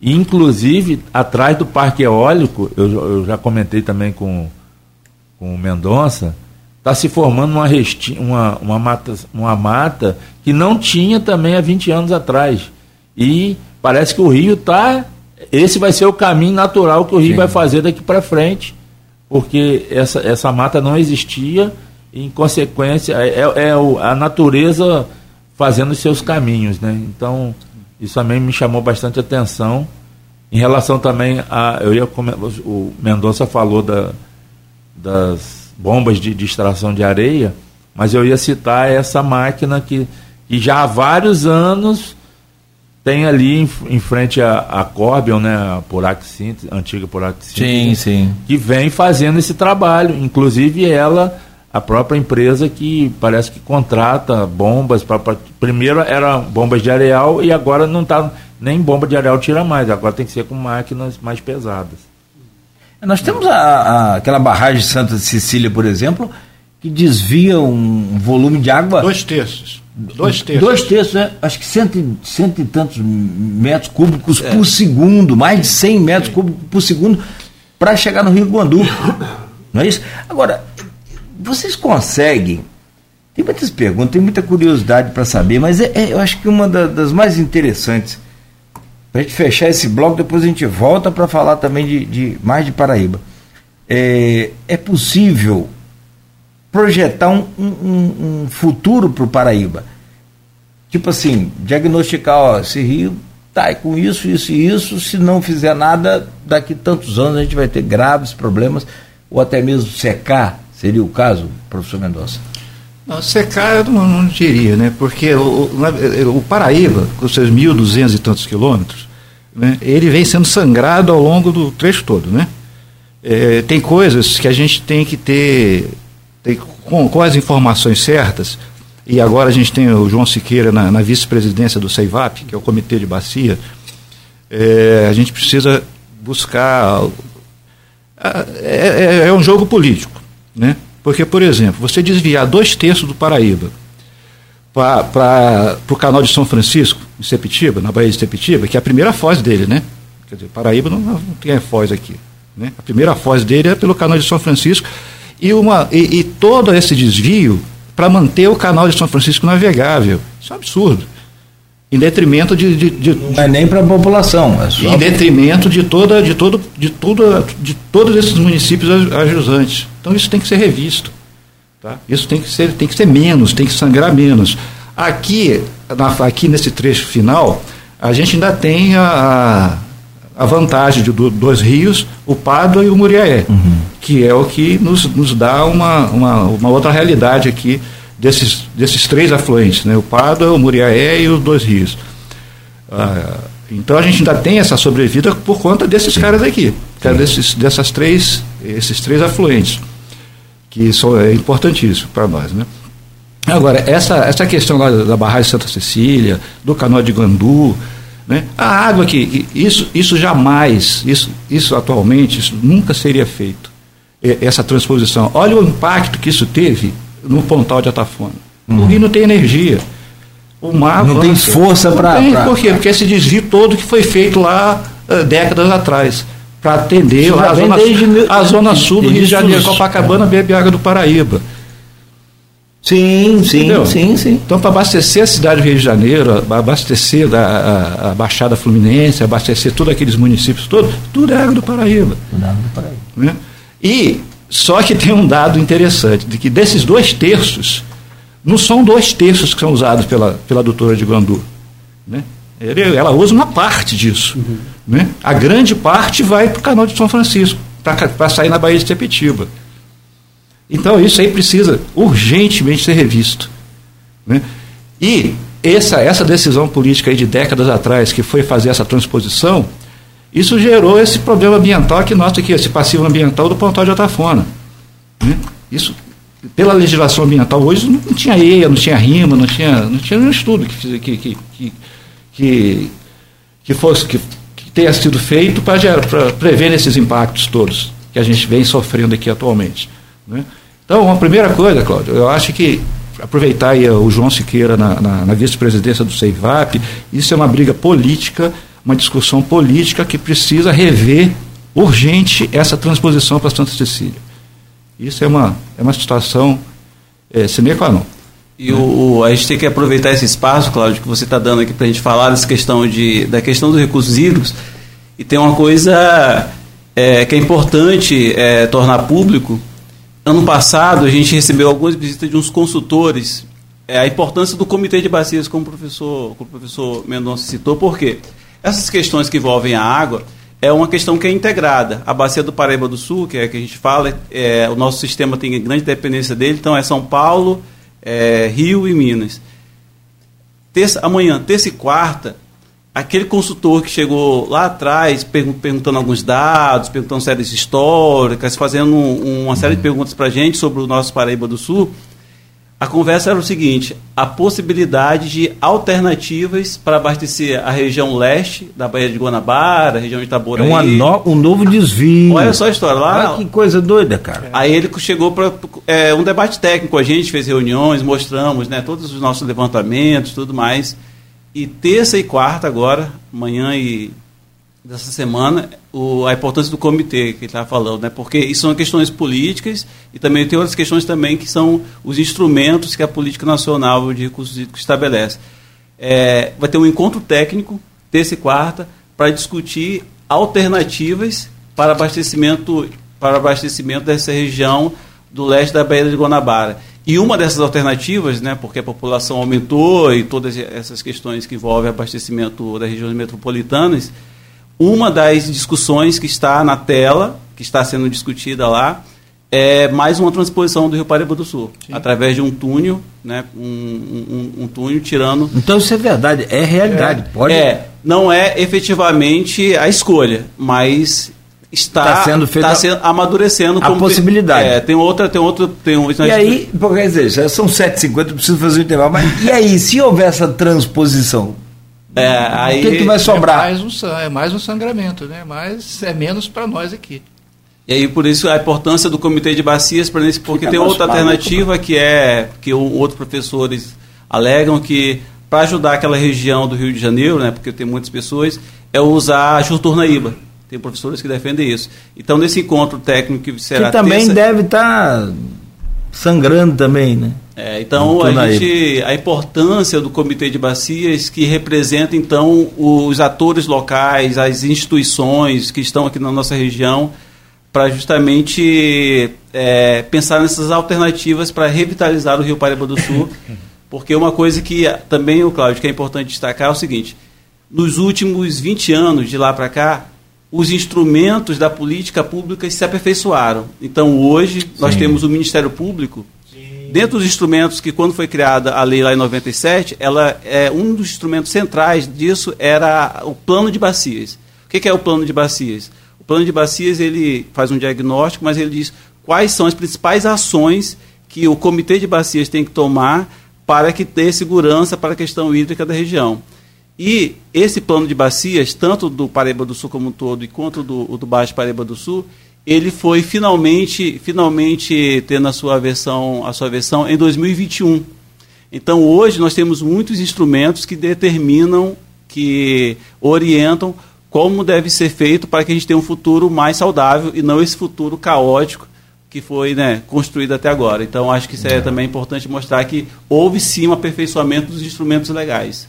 Inclusive, atrás do parque eólico, eu, eu já comentei também com, com o Mendonça, está se formando uma, resti uma, uma, mata, uma mata que não tinha também há 20 anos atrás. E parece que o rio está. Esse vai ser o caminho natural que o rio Sim. vai fazer daqui para frente, porque essa, essa mata não existia, e, em consequência, é, é, é a natureza fazendo os seus caminhos. Né? Então, isso também me chamou bastante atenção. Em relação também a. Eu ia o Mendonça falou da, das bombas de, de extração de areia, mas eu ia citar essa máquina que, que já há vários anos tem ali em, em frente a, a Corbion, né, a Porac antiga Porac
sim, sim.
que vem fazendo esse trabalho. Inclusive ela, a própria empresa que parece que contrata bombas para primeiro era bombas de areal e agora não está nem bomba de areal tira mais, agora tem que ser com máquinas mais pesadas.
Nós temos a, a, aquela barragem de Santa Cecília, por exemplo, que desvia um volume de água.
Dois terços. Dois terços.
Dois terços, né? acho que cento, cento e tantos metros cúbicos é. por segundo, mais de 100 metros cúbicos por segundo, para chegar no Rio Guandu. Não é isso? Agora, vocês conseguem. Tem muitas perguntas, tem muita curiosidade para saber, mas é, é, eu acho que uma da, das mais interessantes para a gente fechar esse bloco, depois a gente volta para falar também de, de, mais de Paraíba. É, é possível projetar um, um, um futuro para o Paraíba. Tipo assim, diagnosticar, ó, esse rio tá com isso, isso e isso, se não fizer nada, daqui tantos anos a gente vai ter graves problemas, ou até mesmo secar, seria o caso, professor Mendonça?
Não, secar eu não, não diria, né? Porque o, o, Paraíba, com seus 1.200 e tantos quilômetros, né, ele vem sendo sangrado ao longo do trecho todo, né? É, tem coisas que a gente tem que ter, tem, com, com, as informações certas, e agora a gente tem o João Siqueira na, na vice-presidência do CEIVAP, que é o Comitê de Bacia, é, a gente precisa buscar. É, é, é um jogo político, né? Porque, por exemplo, você desviar dois terços do Paraíba para o canal de São Francisco, em Sepitiba, na Baía de Sepitiba, que é a primeira foz dele, né? Quer dizer, Paraíba não, não tem foz aqui. Né? A primeira foz dele é pelo canal de São Francisco e, uma, e, e todo esse desvio para manter o canal de São Francisco navegável. Isso é um absurdo. Em detrimento de. de, de
não é nem para a população. É
só... Em detrimento de toda, de todo, de tudo, de todos esses municípios ajusantes. Então isso tem que ser revisto. Tá? Isso tem que, ser, tem que ser menos, tem que sangrar menos. Aqui, na, aqui nesse trecho final, a gente ainda tem a, a vantagem de do, dois rios, o Pádua e o Muriaé, uhum. que é o que nos, nos dá uma, uma, uma outra realidade aqui desses, desses três afluentes, né? o Pádua, o Muriaé e os dois rios. Ah, então a gente ainda tem essa sobrevida por conta desses caras aqui, desses, dessas três, esses três afluentes que isso é importantíssimo para nós, né? Agora, essa, essa questão lá da barragem Santa Cecília, do canal de Gandu, né? a água que isso, isso jamais, isso, isso atualmente, isso nunca seria feito, essa transposição. Olha o impacto que isso teve no Pontal de Atafona. Uhum. O rio não tem energia. O mar
não avança. tem força para.
Por quê? Porque esse desvio todo que foi feito lá uh, décadas atrás para atender a, zona, a zona sul do Rio de Janeiro, Copacabana bebe água do Paraíba.
Sim, sim, Entendeu? sim, sim.
Então, para abastecer a cidade do Rio de Janeiro, abastecer a, a, a, Baixada Fluminense, abastecer todos aqueles municípios todos, tudo é água do Paraíba. Tudo é água do Paraíba. Né? E só que tem um dado interessante, de que desses dois terços, não são dois terços que são usados pela, pela doutora de Guandu. Né? Ela usa uma parte disso. Uhum. Né? A grande parte vai para o canal de São Francisco, para sair na Baía de Tepetiba. Então isso aí precisa urgentemente ser revisto. Né? E essa, essa decisão política de décadas atrás, que foi fazer essa transposição, isso gerou esse problema ambiental que nós aqui, esse passivo ambiental do Pontal de Atafona. Né? Isso, pela legislação ambiental hoje, não tinha EIA, não tinha RIMA, não tinha, não tinha nenhum estudo que, que, que, que, que, fosse, que, que tenha sido feito para prever esses impactos todos que a gente vem sofrendo aqui atualmente. Né? Então, a primeira coisa, Cláudio, eu acho que aproveitar aí o João Siqueira na, na, na vice-presidência do CEIVAP, isso é uma briga política, uma discussão política que precisa rever urgente essa transposição para Santa Cecília. Isso é uma, é uma situação é, sine qua non.
E o, a gente tem que aproveitar esse espaço, Cláudio, que você está dando aqui para a gente falar dessa questão de, da questão dos recursos hídricos. E tem uma coisa é, que é importante é, tornar público, Ano passado, a gente recebeu algumas visitas de uns consultores. É, a importância do comitê de bacias, como o professor, como o professor Mendonça citou, porque essas questões que envolvem a água é uma questão que é integrada. A bacia do Paraíba do Sul, que é que a gente fala, é, o nosso sistema tem grande dependência dele, então é São Paulo, é, Rio e Minas. Terça, amanhã, terça e quarta, aquele consultor que chegou lá atrás perguntando alguns dados, perguntando séries históricas, fazendo uma série de perguntas para a gente sobre o nosso Paraíba do Sul, a conversa era o seguinte: a possibilidade de alternativas para abastecer a região leste da Baía de Guanabara, a região de Itaboraí.
É no, um novo desvio.
Olha só a história lá.
Olha que coisa doida, cara.
Aí ele chegou para é, um debate técnico, a gente fez reuniões, mostramos né, todos os nossos levantamentos, tudo mais. E terça e quarta agora, amanhã e dessa semana, o, a importância do comitê que estava falando, né? Porque isso são questões políticas e também tem outras questões também que são os instrumentos que a política nacional de recursos hídricos estabelece. É, vai ter um encontro técnico terça e quarta para discutir alternativas para abastecimento para abastecimento dessa região do leste da Baía de Guanabara. E uma dessas alternativas, né, porque a população aumentou e todas essas questões que envolvem abastecimento das regiões metropolitanas, uma das discussões que está na tela, que está sendo discutida lá, é mais uma transposição do Rio Paraíba do Sul, Sim. através de um túnel, né, um, um, um, túnel tirando...
Então isso é verdade, é realidade. É,
pode... é, não é efetivamente a escolha, mas está tá sendo feito tá sendo, amadurecendo
a possibilidade.
É, tem outra, tem outro, tem um.
E aí, quer dizer, são 7h50, preciso fazer o intervalo, mas e aí, se houver essa transposição?
É, aí,
o que, que vai sobrar?
É mais, um, é mais um sangramento, né? Mas é menos para nós aqui.
E aí, por isso, a importância do comitê de bacias, para nesse, porque tem outra alternativa que é que outros professores alegam que para ajudar aquela região do Rio de Janeiro, né, porque tem muitas pessoas, é usar a Jurturnaíba tem professores que defendem isso. Então, nesse encontro técnico que será
que também terça... deve estar tá sangrando também, né?
É, então a gente a importância do comitê de bacias que representa então os atores locais, as instituições que estão aqui na nossa região para justamente é, pensar nessas alternativas para revitalizar o Rio Paraíba do Sul, porque uma coisa que também, o Cláudio, que é importante destacar é o seguinte: nos últimos 20 anos de lá para cá, os instrumentos da política pública se aperfeiçoaram. Então, hoje, Sim. nós temos o Ministério Público. Dentro dos instrumentos que, quando foi criada a lei lá em 97, ela é um dos instrumentos centrais disso era o plano de bacias. O que é o plano de bacias? O plano de bacias ele faz um diagnóstico, mas ele diz quais são as principais ações que o comitê de bacias tem que tomar para que tenha segurança para a questão hídrica da região. E esse plano de bacias, tanto do Paraíba do Sul como um todo, e quanto do, do Baixo Paraíba do Sul, ele foi finalmente, finalmente tendo a sua versão, a sua versão em 2021. Então hoje nós temos muitos instrumentos que determinam, que orientam como deve ser feito para que a gente tenha um futuro mais saudável e não esse futuro caótico que foi né, construído até agora. Então acho que isso é, é também importante mostrar que houve sim um aperfeiçoamento dos instrumentos legais.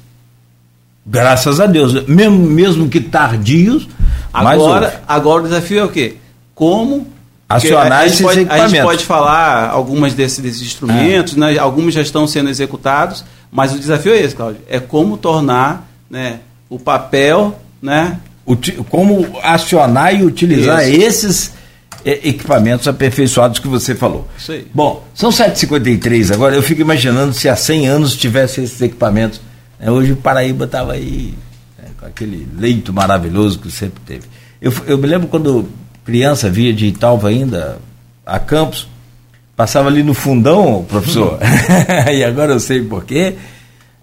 Graças a Deus. Mesmo, mesmo que tardios.
Agora, agora o desafio é o quê? Como
acionar esses
pode, equipamentos. A gente pode falar algumas desses, desses instrumentos, é. né? alguns já estão sendo executados, mas o desafio é esse, Cláudio. É como tornar né, o papel. Né,
como acionar e utilizar Isso. esses equipamentos aperfeiçoados que você falou.
Isso aí.
Bom, são 7h53 agora, eu fico imaginando se há 100 anos tivesse esses equipamentos Né? Hoje o Paraíba estava aí né, com aquele leito maravilhoso que sempre teve. Eu, eu me lembro quando criança via de Italva ainda a Campos, passava ali no fundão, professor, e agora eu sei porquê,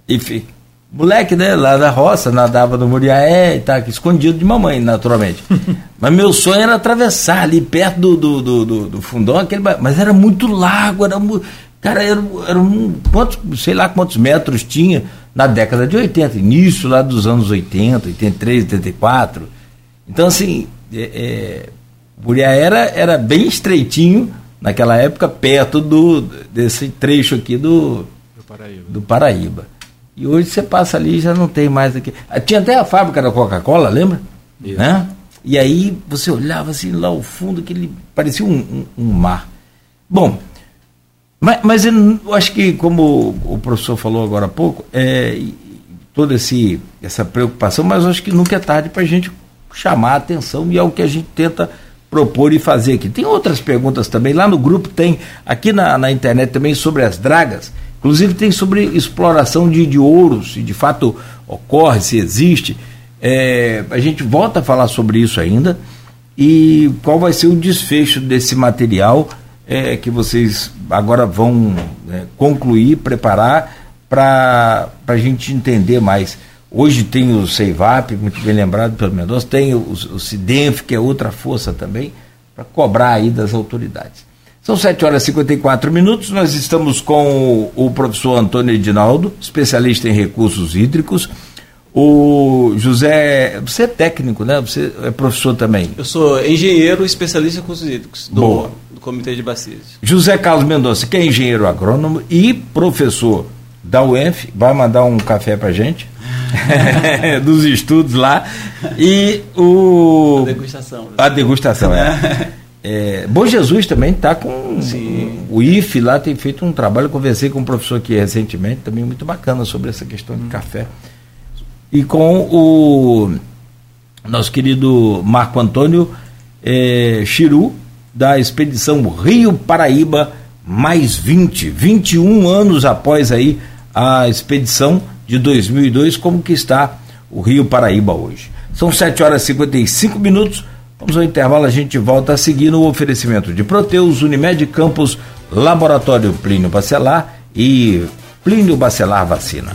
e moleque, né, lá da roça, nadava no Muriaé e tá, escondido de mamãe, naturalmente. mas meu sonho era atravessar ali perto do, do, do, do, do fundão, aquele, mas era muito largo, era muito Cara, era, era um, quantos, sei lá quantos metros tinha na década de 80, início lá dos anos 80, 83, 84. Então, assim, é, é, Buriá era, era bem estreitinho naquela época, perto do, desse trecho aqui do, do, Paraíba. do Paraíba. E hoje você passa ali e já não tem mais aqui. Ah, tinha até a fábrica da Coca-Cola, lembra? Isso. Né? E aí você olhava assim lá ao fundo, que ele parecia um, um, um mar. Bom, mas, mas eu acho que, como o professor falou agora há pouco, é, toda esse, essa preocupação, mas eu acho que nunca é tarde para a gente chamar a atenção e é o que a gente tenta propor e fazer aqui. Tem outras perguntas também, lá no grupo tem, aqui na, na internet também sobre as dragas, inclusive tem sobre exploração de, de ouros, se de fato ocorre, se existe. É, a gente volta a falar sobre isso ainda e qual vai ser o desfecho desse material é, que vocês agora vão é, concluir, preparar para a gente entender mais. Hoje tem o CEIVAP, muito bem lembrado pelo Mendonça, tem o, o CIDENF, que é outra força também, para cobrar aí das autoridades. São 7 horas e 54 minutos, nós estamos com o, o professor Antônio Edinaldo, especialista em recursos hídricos, o José, você é técnico, né? Você é professor também.
Eu sou engenheiro especialista em recursos hídricos do, do Comitê de Bacias.
José Carlos Mendonça, que é engenheiro agrônomo e professor da UENF, vai mandar um café pra gente. Dos estudos lá. E o.
A degustação.
A degustação, é. é Bom Jesus também está com. Sim. O IFE lá tem feito um trabalho. Conversei com um professor aqui recentemente, também muito bacana sobre essa questão de hum. café e com o nosso querido Marco Antônio é, Chiru, da expedição Rio Paraíba mais 20, 21 anos após aí a expedição de 2002, como que está o Rio Paraíba hoje. São 7 horas e 55 minutos. Vamos ao intervalo, a gente volta a seguir no oferecimento de Proteus, Unimed Campos, Laboratório Plínio Bacelar e Plínio Bacelar Vacina.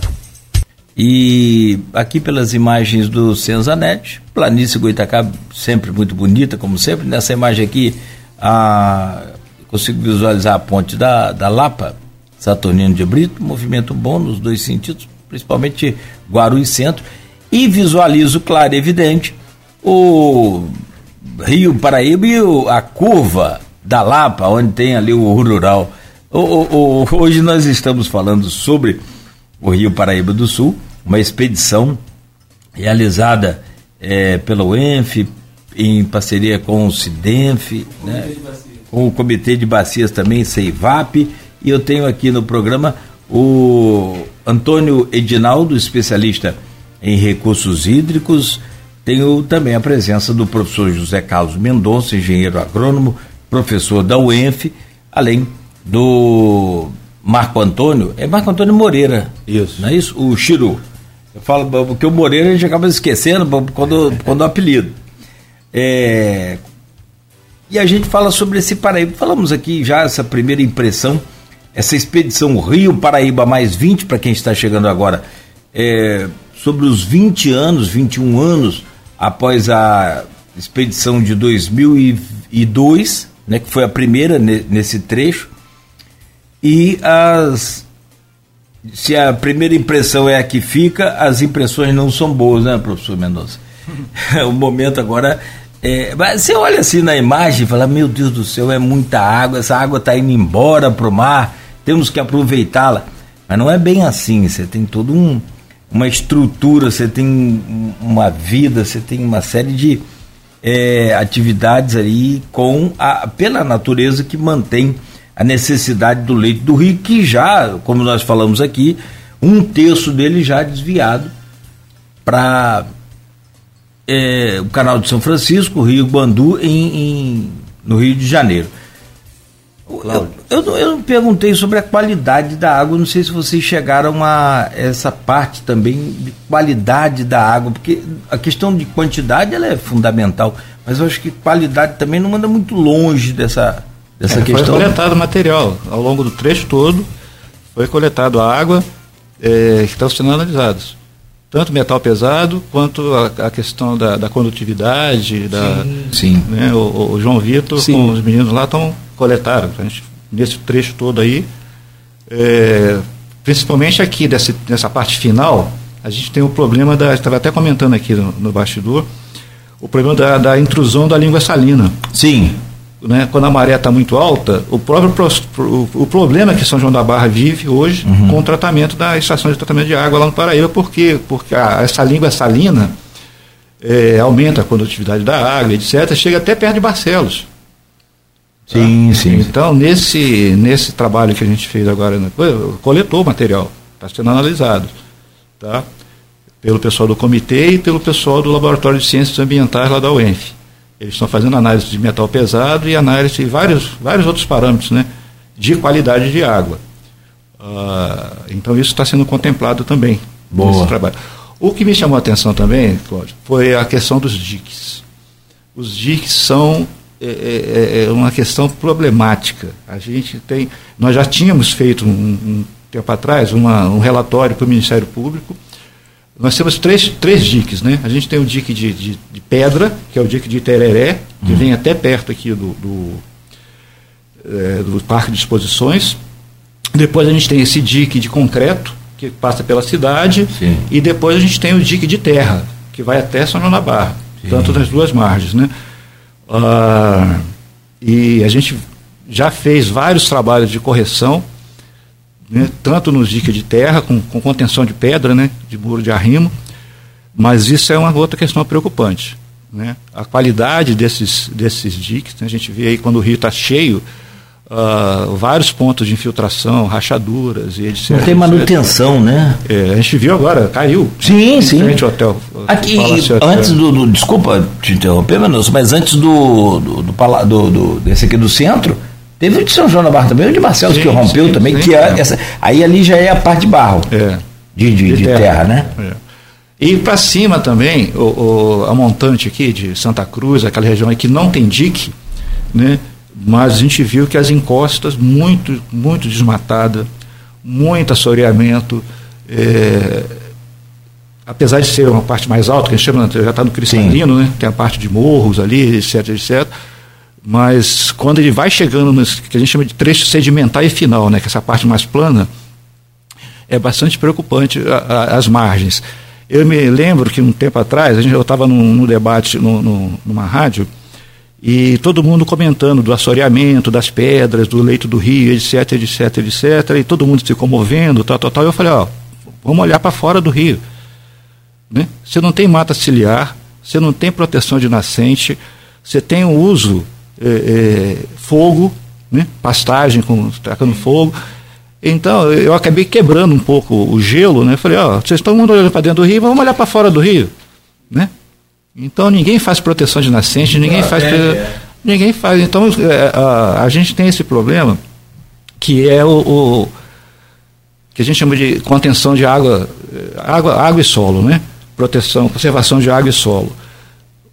E aqui pelas imagens do Senzanet, planície Goitacá sempre muito bonita, como sempre. Nessa imagem aqui, a, consigo visualizar a ponte da, da Lapa, Saturnino de Brito, movimento bom nos dois sentidos, principalmente Guarulhos Centro. E visualizo, claro e evidente, o Rio Paraíba e o, a curva da Lapa, onde tem ali o rural. O, o, hoje nós estamos falando sobre o Rio Paraíba do Sul, uma expedição realizada é, pela UENF, em parceria com o CIDENF, né, com o Comitê de Bacias também, CEIVAP, e eu tenho aqui no programa o Antônio Edinaldo, especialista em recursos hídricos, tenho também a presença do professor José Carlos Mendonça, engenheiro agrônomo, professor da UENF, além do Marco Antônio, é Marco Antônio Moreira. Isso. Não é isso? O Chiru. Eu falo, porque o Moreira a gente acaba esquecendo quando, quando o apelido. É, e a gente fala sobre esse Paraíba. Falamos aqui já essa primeira impressão, essa expedição Rio Paraíba mais 20, para quem está chegando agora, é, sobre os 20 anos, 21 anos após a expedição de 2002, né, que foi a primeira nesse trecho e as se a primeira impressão é a que fica, as impressões não são boas, né, professor Mendonça? o momento agora é, você olha assim na imagem e fala, meu Deus do céu, é muita água, essa água está indo embora para o mar, temos que aproveitá-la. Mas não é bem assim, você tem toda um, uma estrutura, você tem uma vida, você tem uma série de é, atividades aí com a, pela natureza que mantém a necessidade do leito do rio, que já, como nós falamos aqui, um terço dele já desviado para é, o canal de São Francisco, Rio Bandu, em, em, no Rio de Janeiro. Eu, eu, eu, perguntei sobre a qualidade da água, não sei se vocês chegaram a essa parte também de qualidade da água, porque a questão de quantidade ela é fundamental, mas eu acho que qualidade também não anda muito longe dessa, dessa é, questão.
Foi coletado material ao longo do trecho todo, foi coletado a água é, que estão sendo analisados. Tanto metal pesado quanto a, a questão da, da, condutividade. Da,
sim.
Né, o, o, João Vitor sim. com os meninos lá estão coletaram. Gente, nesse trecho todo aí, é, principalmente aqui dessa, nessa parte final, a gente tem o problema da. Estava até comentando aqui no, no bastidor, o problema da, da intrusão da língua salina.
Sim
né, quando a maré está muito alta, o próprio o, o, problema que São João da Barra vive hoje uhum. com o tratamento da estação de tratamento de água lá no Paraíba, porque, porque a, essa língua salina é, aumenta a condutividade da água, etc., chega até perto de Barcelos.
Sim, tá? sim.
Então, nesse, nesse trabalho que a gente fez agora, né, coletou o material, está sendo analisado. Tá? Pelo pessoal do comitê e pelo pessoal do Laboratório de Ciências Ambientais lá da UENF. Eles estão fazendo análise de metal pesado e análise de vários, vários outros parâmetros né, de qualidade de água. Uh, então isso está sendo contemplado também
Boa. nesse
trabalho. O que me chamou a atenção também, Cláudio, foi a questão dos diques. Os diques são é, é, é, uma questão problemática. A gente tem, nós já tínhamos feito um, um tempo atrás uma, um relatório para o Ministério Público nós temos três, três diques, né? A gente tem o dique de, de, de pedra, que é o dique de Tereré, que uhum. vem até perto aqui do, do, é, do Parque de Exposições. Depois a gente tem esse dique de concreto, que passa pela cidade. Sim. E depois a gente tem o dique de terra, que vai até São João da Barra, Sim. tanto nas duas margens, né? Ah, e a gente já fez vários trabalhos de correção né, tanto nos diques de terra, com, com, contenção de pedra, né, de muro de arrimo, mas isso é uma outra questão preocupante. Né? A qualidade desses, desses diques, né, a gente vê aí quando o rio está cheio, uh, vários pontos de infiltração, rachaduras e etc.
Não tem manutenção, né?
É, a gente viu agora, caiu.
Sim, sim.
Frente ao hotel.
Aqui, antes do, do, Desculpa te interromper, Manoso, mas antes do, do, do, do, do desse aqui do centro Teve o de São João da Barra também, o de Marcelo sim, que rompeu sim, também, sim, que é, essa, aí ali já é a parte de barro,
é.
de, de, de, de terra. terra. né? É.
E para cima também, o, o, a montante aqui de Santa Cruz, aquela região aí que não tem dique, né? Mas a gente viu que as encostas muito, muito desmatada, muito assoreamento, é, apesar de ser uma parte mais alta, que a gente chama, já está no cristalino, né? tem a parte de morros ali, etc, etc, mas quando ele vai chegando no que a gente chama de trecho sedimentar e final, né, que é essa parte mais plana, é bastante preocupante a, a, as margens. Eu me lembro que um tempo atrás, a gente, eu estava num, num, debate no, no, numa rádio, e todo mundo comentando do assoreamento, das pedras, do leito do rio, etc, etc, etc, e todo mundo se comovendo, tal, tal, tal. Eu falei, ó, vamos olhar para fora do rio. Né? Você não tem mata ciliar, você não tem proteção de nascente, você tem o uso é, é, fogo, né? pastagem com tacando fogo. Então eu acabei quebrando um pouco o gelo, né? Falei, ó, vocês estão olhando para dentro do rio, vamos olhar para fora do rio, né? Então ninguém faz proteção de nascente, ninguém faz, é. ninguém faz. Então é, a, a, gente tem esse problema que é o, o, que a gente chama de contenção de água, água, água e solo, né? Proteção, conservação de água e solo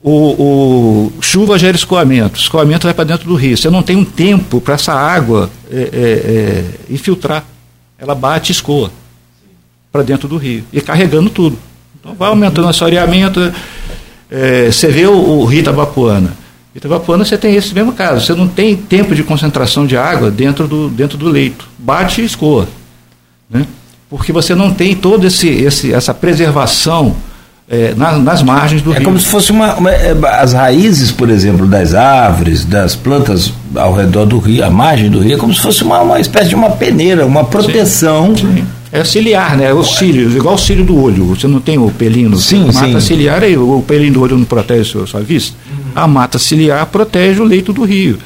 o, o, chuva gera escoamento, escoamento vai para dentro do rio. Você não tem um tempo para essa água é, é, é, infiltrar. Ela bate e escoa para dentro do rio e carregando tudo. Então vai aumentando o assoreamento. É, você vê o, o rio Itabapuana. Itabapuana você tem esse mesmo caso. Você não tem tempo de concentração de água dentro do, dentro do leito. Bate e escoa. Né? Porque você não tem toda esse, esse, essa preservação é, nas, nas, margens do
é
rio.
É como se fosse uma, uma, é, as raízes, por exemplo, das árvores, das plantas ao redor do rio, a margem do rio, é como se fosse uma, uma espécie de uma peneira, uma proteção. Sim, sim.
É ciliar, né? O cílio, igual o cílio do olho. Você não tem o pelinho.
Sim,
mata
sim.
ciliar, aí, o pelinho do olho não protege a sua, sua vista. Uhum. A mata ciliar protege o leito do rio.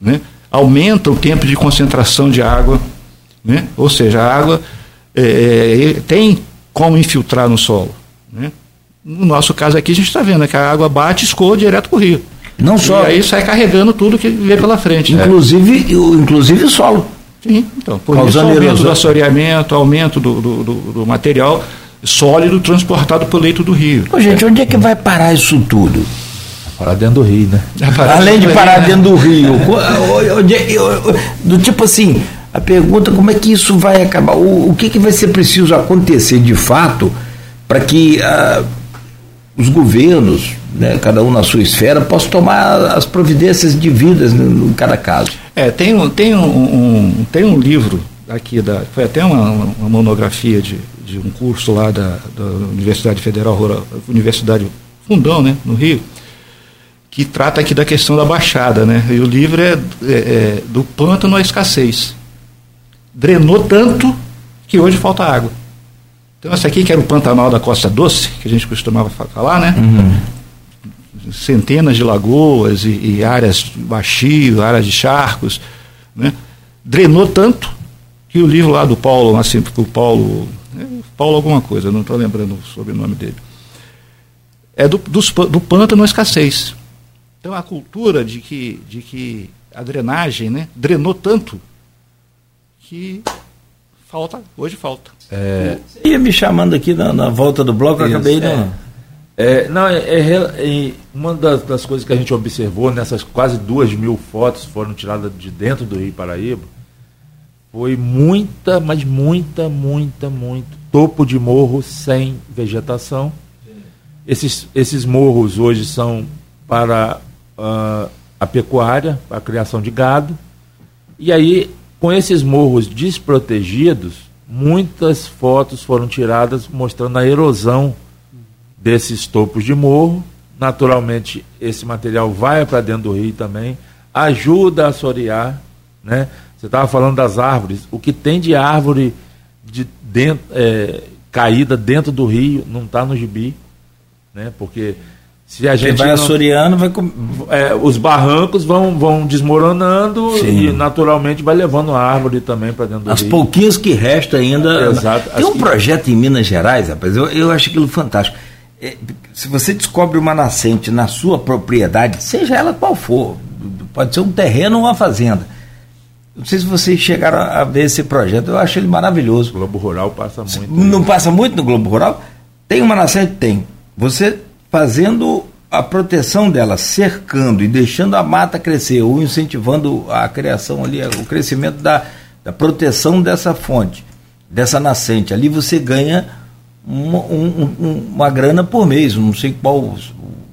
Né? Aumenta o tempo de concentração de água. Né? Ou seja, a água é, é tem como infiltrar no solo. Né? No nosso caso aqui, a gente está vendo que a água bate e escoa direto para o rio. Não só. E aí sai carregando tudo que vê pela frente.
Inclusive, é. inclusive o solo.
Sim, então, por Causando isso, aumento do assoreamento, aumento do, do, do, do, material sólido transportado por leito do rio.
Ô, gente, onde é que vai parar isso tudo?
Parar dentro do rio, né?
Além de parar né? dentro do rio. do tipo assim, a pergunta como é que isso vai acabar? O, o que, que vai ser preciso acontecer de fato para que uh, os governos, né, cada um na sua esfera, possam tomar as providências devidas em cada caso?
É, tem, um, tem, um, um, tem um livro aqui, da, foi até uma, uma monografia de, de um curso lá da, da Universidade Federal Rural, Universidade Fundão, né, no Rio, que trata aqui da questão da baixada, né? E o livro é, é, é do pântano à escassez. Drenou tanto que hoje falta água. Então essa aqui que era o Pantanal da Costa Doce, que a gente costumava falar, né? Uhum. Centenas de lagoas e, e áreas baixio, áreas de charcos, né? Drenou tanto que o livro lá do Paulo, assim, o Paulo, é, Paulo alguma coisa, não estou lembrando o sobrenome dele, é do, dos, do pântano à escassez. Então a cultura de que, de que a drenagem né, drenou tanto que falta, hoje falta.
É, ia me chamando aqui na, na volta do bloco, eu acabei
não. É, não, é, é, é, uma das, das, coisas que a gente observou nessas quase duas mil fotos foram tiradas de dentro do Rio Paraíba foi muita, mas muita, muita, muito topo de morro sem vegetação. Esses, esses morros hoje são para uh, a pecuária, para a criação de gado. E aí, com esses morros desprotegidos, muitas fotos foram tiradas mostrando a erosão desses topos de morro. Naturalmente, esse material vai para dentro do rio também, ajuda a assorear, né? Você estava falando das árvores. O que tem de árvore de dentro, é, caída dentro do rio não está no gibi, né? Porque se a gente
vai não, assoreando, vai
é, os barrancos vão, vão desmoronando Sim. e naturalmente vai levando a árvore também para dentro do
As
rio.
As pouquinhas que restam ainda. Exato. Tem um que... projeto em Minas Gerais, rapaz, eu, eu acho aquilo fantástico. É, se você descobre uma nascente na sua propriedade, seja ela qual for, pode ser um terreno ou uma fazenda. Não sei se vocês chegaram a ver esse projeto, eu acho ele maravilhoso.
O Globo Rural passa muito.
Não passa muito no Globo Rural? Tem uma nascente? Tem. Você fazendo a proteção dela, cercando e deixando a mata crescer, ou incentivando a criação ali, o crescimento da, da proteção dessa fonte, dessa nascente. Ali você ganha uma, um, um, uma grana por mês, não sei qual o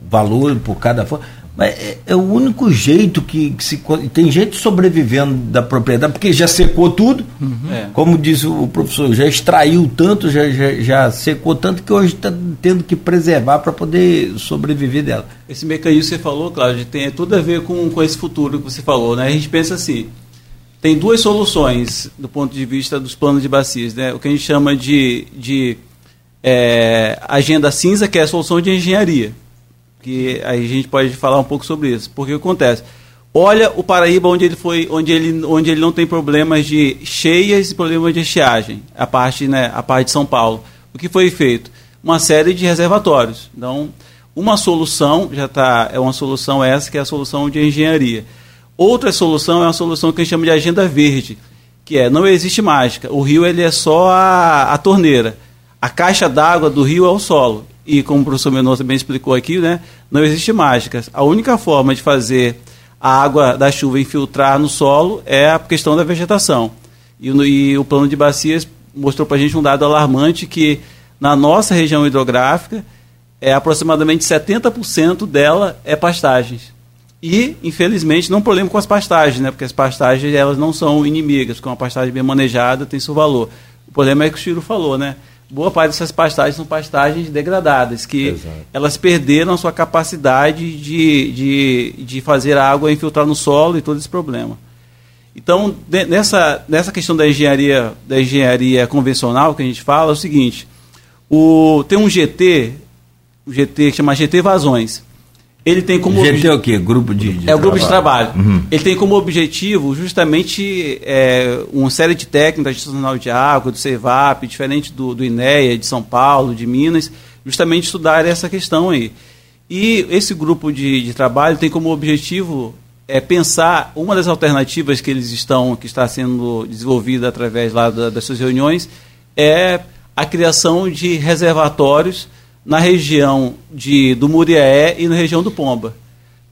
valor por cada fonte. Mas é, é, o único jeito que, que, se. Tem gente sobrevivendo da propriedade, porque já secou tudo. Uhum. É. Como diz o professor, já extraiu tanto, já, já, já secou tanto que hoje está tendo que preservar para poder sobreviver dela.
Esse mecanismo que você falou, Cláudio, tem tudo a ver com, com esse futuro que você falou. Né? A gente pensa assim: tem duas soluções do ponto de vista dos planos de bacias. Né? O que a gente chama de, de é, agenda cinza, que é a solução de engenharia que aí a gente pode falar um pouco sobre isso. Porque o que acontece? Olha o Paraíba onde ele foi, onde ele, onde ele não tem problemas de cheias e problemas de estiagem, a parte, né, a parte de São Paulo. O que foi feito? Uma série de reservatórios. Então, uma solução já está é uma solução essa que é a solução de engenharia. Outra solução é uma solução que a gente chama de agenda verde, que é não existe mágica. O rio ele é só a, a torneira. A caixa d'água do rio é o solo e como o professor Mendonça bem explicou aqui, né, não existe mágica. A única forma de fazer a água da chuva infiltrar no solo é a questão da vegetação. E, e o plano de bacias mostrou para a gente um dado alarmante que na nossa região hidrográfica é aproximadamente 70% dela é pastagens. E, infelizmente, não problema com as pastagens, né? porque as pastagens elas não são inimigas, com uma pastagem bem manejada tem seu valor. O problema é que o Chiro falou, né? Boa parte dessas pastagens são pastagens degradadas, que Exato. elas perderam a sua capacidade de, de, de fazer a água infiltrar no solo e todo esse problema. Então, de, nessa, nessa questão da engenharia, da engenharia convencional que a gente fala, é o seguinte, o, tem um GT, um GT que chama GT Vazões, ele tem como
GT é o quê? Grupo de, de
É o grupo de trabalho. Uhum. Ele tem como objetivo justamente é, uma série de técnicas de Nacional de Água, do CEVAP, diferente do, do INEA, de São Paulo, de Minas, justamente estudar essa questão aí. E esse grupo de, de trabalho tem como objetivo é, pensar uma das alternativas que eles estão, que está sendo desenvolvida através lá da, das suas reuniões, é a criação de reservatórios na região de, do Muriaé e na região do Pomba.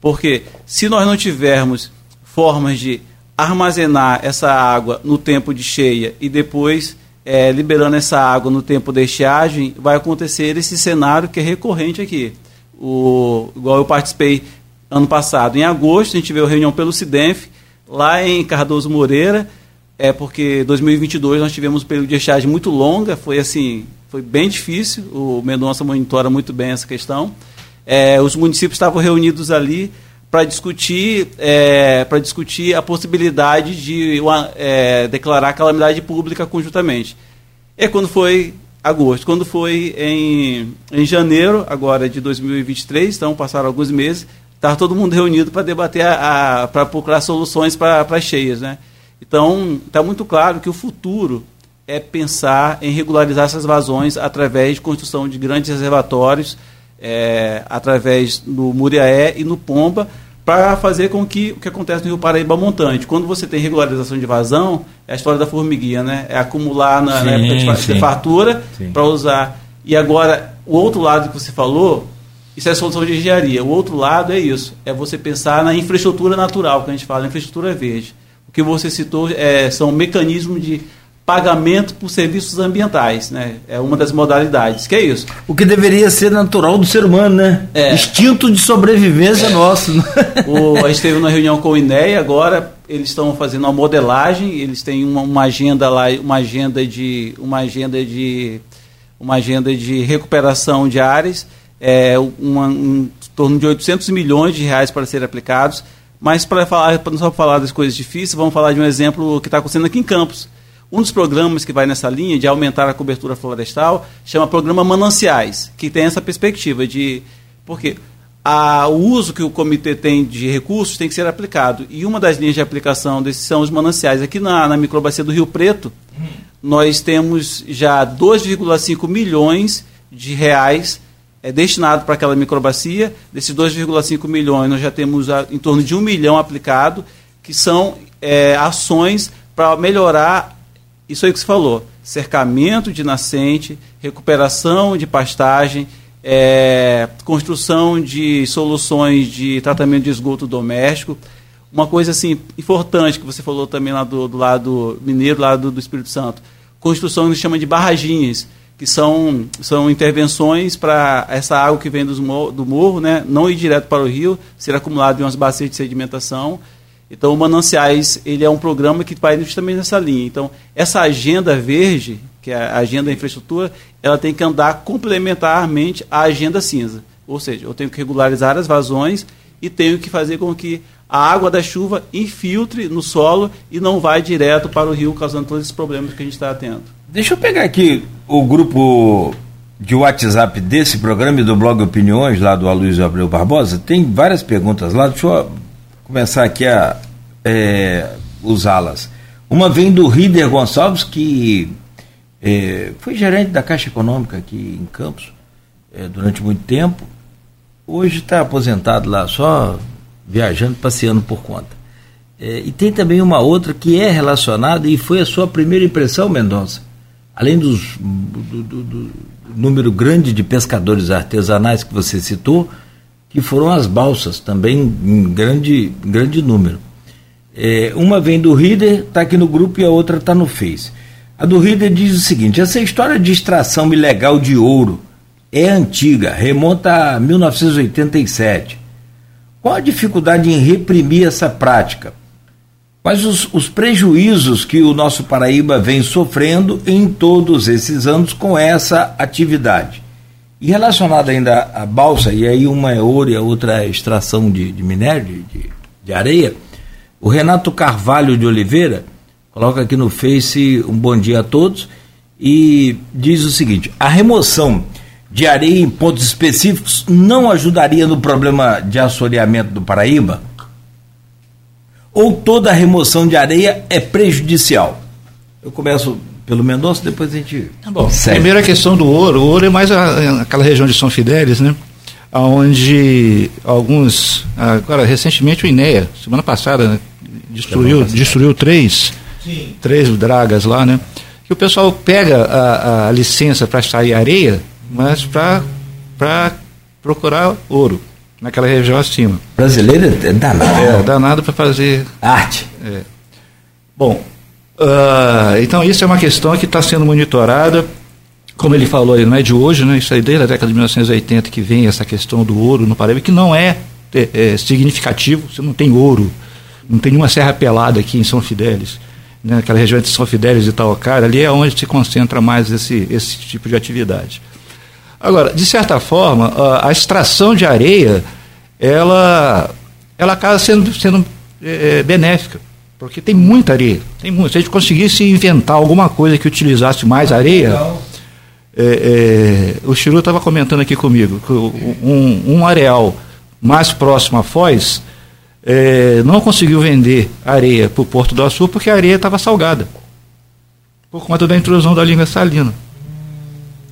Porque se nós não tivermos formas de armazenar essa água no tempo de cheia e depois é, liberando essa água no tempo da estiagem, vai acontecer esse cenário que é recorrente aqui. O, igual eu participei ano passado, em agosto, a gente veio a reunião pelo CIDENF, lá em Cardoso Moreira, é porque 2022 nós tivemos um período de estiagem muito longa, foi assim, foi bem difícil, o Mendonça monitora muito bem essa questão. É, os municípios estavam reunidos ali para discutir, é, para discutir a possibilidade de uma, é, declarar calamidade pública conjuntamente. É quando foi agosto, quando foi em, em janeiro, agora de 2023, então passaram alguns meses, estava todo mundo reunido para debater, para procurar soluções para as cheias. Né? Então, está muito claro que o futuro é pensar em regularizar essas vazões através de construção de grandes reservatórios, é, através do Muriaé e no Pomba, para fazer com que o que acontece no Rio Paraíba montante. Quando você tem regularização de vazão, é a história da formiguinha, né? É acumular na, sim, na época de, de fartura para usar. E agora, o outro lado que você falou, isso é solução de engenharia. O outro lado é isso, é você pensar na infraestrutura natural, que a gente fala, infraestrutura verde. O que você citou é, são mecanismos de pagamento por serviços ambientais, né? É uma das modalidades. Que é isso?
O que deveria ser natural do ser humano, né? É. Instinto de sobrevivência é. nosso. Né?
O, a gente teve uma reunião com o INEA agora, eles estão fazendo uma modelagem, eles têm uma, uma, agenda lá, uma agenda de uma agenda de uma agenda de recuperação de áreas, é, uma, um, em torno de 800 milhões de reais para serem aplicados. Mas para falar, não só falar das coisas difíceis, vamos falar de um exemplo que está acontecendo aqui em Campos um dos programas que vai nessa linha de aumentar a cobertura florestal chama Programa Mananciais, que tem essa perspectiva de. Porque a, o uso que o comitê tem de recursos tem que ser aplicado. E uma das linhas de aplicação desses são os mananciais. Aqui na, na microbacia do Rio Preto, nós temos já 2,5 milhões de reais é, destinado para aquela microbacia. Desses 2,5 milhões, nós já temos a, em torno de um milhão aplicado, que são é, ações para melhorar isso aí que você falou, cercamento de nascente, recuperação de pastagem, é, construção de soluções de tratamento de esgoto doméstico. Uma coisa assim importante que você falou também lá do, do lado mineiro, lá do, do Espírito Santo, construção que se chama de barraginhas, que são, são intervenções para essa água que vem dos, do morro, né, não ir direto para o rio, ser acumulado em umas bacias de sedimentação então, o Mananciais ele é um programa que vai justamente nessa linha. Então, essa agenda verde, que é a agenda da infraestrutura, ela tem que andar complementarmente à agenda cinza. Ou seja, eu tenho que regularizar as vazões e tenho que fazer com que a água da chuva infiltre no solo e não vá direto para o rio, causando todos esses problemas que a gente está tendo.
Deixa eu pegar aqui o grupo de WhatsApp desse programa e do blog Opiniões, lá do Aloysio Abreu Barbosa. Tem várias perguntas lá. Deixa eu começar aqui a é, usá-las. Uma vem do Rider Gonçalves, que é, foi gerente da Caixa Econômica aqui em Campos é, durante muito tempo. Hoje está aposentado lá, só viajando, passeando por conta. É, e tem também uma outra que é relacionada e foi a sua primeira impressão, Mendonça. Além dos, do, do, do número grande de pescadores artesanais que você citou, que foram as balsas, também em grande, grande número. É, uma vem do Reader, está aqui no grupo, e a outra está no Face. A do Reader diz o seguinte: essa história de extração ilegal de ouro é antiga, remonta a 1987. Qual a dificuldade em reprimir essa prática? Quais os, os prejuízos que o nosso Paraíba vem sofrendo em todos esses anos com essa atividade? E relacionado ainda à balsa, e aí uma é ouro e a outra é extração de, de minério, de, de areia, o Renato Carvalho de Oliveira coloca aqui no Face um bom dia a todos e diz o seguinte: a remoção de areia em pontos específicos não ajudaria no problema de assoreamento do Paraíba? Ou toda remoção de areia é prejudicial? Eu começo pelo Mendonça, depois a gente.
Tá bom. Segue. Primeira questão do ouro. O ouro é mais a, aquela região de São Fidélis, né? onde alguns, agora recentemente o INEA, semana passada, né, destruiu, destruiu três, Sim. três dragas lá, né? Que o pessoal pega a, a licença para extrair areia, mas para procurar ouro naquela região acima.
Brasileiro é danado.
É, danado para fazer
arte.
É. Bom, uh, então isso é uma questão que está sendo monitorada como ele falou, não é de hoje, né? Isso aí desde a década de 1980 que vem essa questão do ouro no Paraíba, que não é, é, é significativo, você não tem ouro, não tem nenhuma serra pelada aqui em São Fidélis, né? aquela região de São Fidélis e Itaocara, ali é onde se concentra mais esse, esse tipo de atividade. Agora, de certa forma, a, a extração de areia, ela, ela acaba sendo, sendo é, é benéfica, porque tem muita areia, tem muito. Se a gente conseguisse inventar alguma coisa que utilizasse mais areia... É, é, o Chiru estava comentando aqui comigo que um, um areal mais próximo a Foz é, não conseguiu vender areia para o Porto do Açu porque a areia estava salgada por conta da intrusão da língua salina.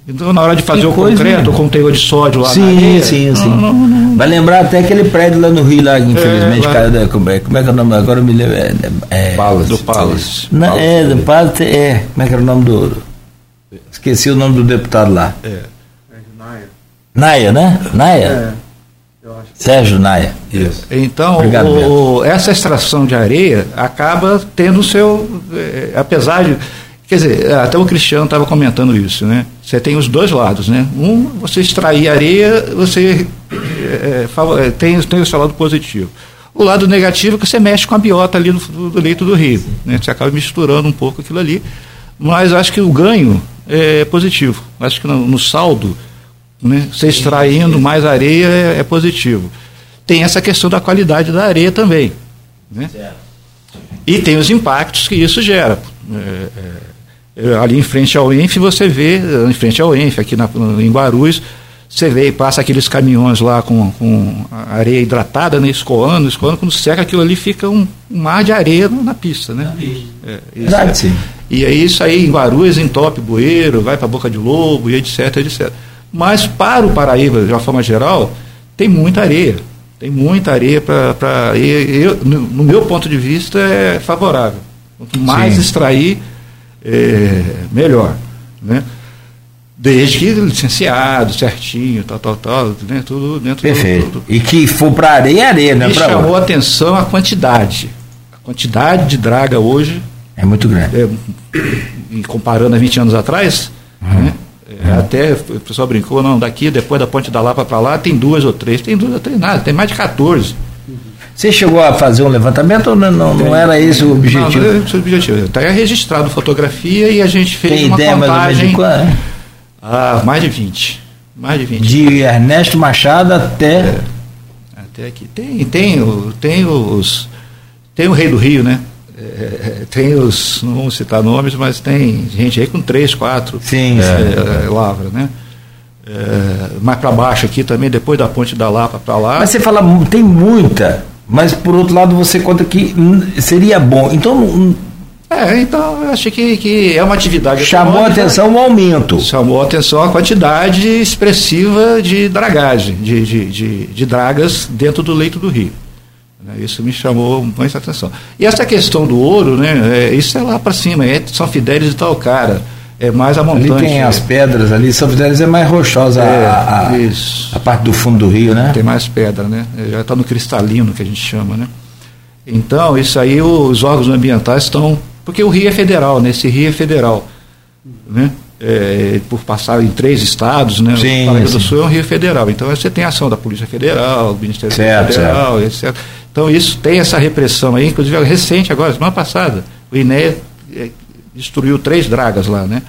Então, na hora de fazer que o coisa, concreto, né? o conteúdo de sódio lá
sim, na areia... Sim, sim, não, não, não, Vai lembrar até aquele prédio lá no Rio, lá, infelizmente, é, cara, como, é, como é que é o nome? Agora eu me lembro. É,
é, Palace. Do Palace.
Não, é, do Palace, é. Como é que era o nome do... Esqueci o nome do deputado lá. É. é Naia. Naia, né? Naia? É. Sérgio Naia.
Isso. Então, o, essa extração de areia acaba tendo o seu. É, apesar de. Quer dizer, até o Cristiano estava comentando isso, né? Você tem os dois lados, né? Um, você extrair areia, você é, é, tem, tem o seu lado positivo. O lado negativo é que você mexe com a biota ali do, do leito do rio. Né? Você acaba misturando um pouco aquilo ali. Mas acho que o ganho é positivo. Acho que no, no saldo, né, você extraindo mais areia é, é, positivo. Tem essa questão da qualidade da areia também. Né? E tem os impactos que isso gera. É, é, é ali em frente ao ENF, você vê, em frente ao ENF, aqui na, em Guarulhos, você vê e passa aqueles caminhões lá com, com areia hidratada, né, escoando, escoando, quando seca aquilo ali fica um, um mar de areia na pista, né? É, Verdade, é, sim. E aí isso aí em Guarulhos entope bueiro, vai para Boca de Lobo e etc, etc. Mas para o Paraíba, de uma forma geral, tem muita areia. Tem muita areia para. No meu ponto de vista, é favorável. Quanto mais Sim. extrair, é, melhor. Né? Desde que licenciado, certinho, tal, tal, tal, né? tudo dentro
Perfeito. Do, do, E que for para areia, é areia, né?
E chamou a atenção a quantidade. A quantidade de draga hoje
é muito grande. É,
comparando a 20 anos atrás, uhum. né? É, até o pessoal brincou, não, daqui, depois da ponte da Lapa para lá, tem duas ou três. Tem duas ou três, nada, tem mais de 14.
Você chegou a fazer um levantamento ou não, não, não era esse o objetivo? Não, não esse
o objetivo. Está registrado fotografia e a gente fez tem uma ideia contagem. Mais, de ah, mais de 20. Mais de 20.
De Ernesto Machado até. É,
até aqui. Tem, tem, tem os. Tem o Rei do Rio, né? É, tem os, não vamos citar nomes, mas tem gente aí com três, quatro
Sim,
é, é, lavras, né? É, mais para baixo aqui também, depois da ponte da Lapa para lá.
Mas você fala, tem muita, mas por outro lado você conta que seria bom. Então.
É, então eu acho que, que é uma atividade.
Chamou a atenção o aumento.
Chamou a atenção a quantidade expressiva de dragagem, de, de, de, de dragas dentro do leito do rio. Né? Isso me chamou muita atenção. E essa questão do ouro, né, é, isso é lá para cima, é São Fidélis e tal cara. É mais a montanha.
Ali tem as pedras ali, São Fidélis é mais rochosa é, a, a, a, parte do fundo do rio, né?
Tem mais pedra, né? É, já está no cristalino que a gente chama, né? Então, isso aí os órgãos ambientais estão. Porque o rio é federal, né? Esse rio é federal. Né? É, por passar em três estados, né? Sim, o Paraíba do Sul é um rio federal. Então você tem ação da Polícia Federal, do Ministério certo, Federal, certo. etc. Então isso tem essa repressão aí, inclusive recente agora, semana passada, o INE é, destruiu três dragas lá, né?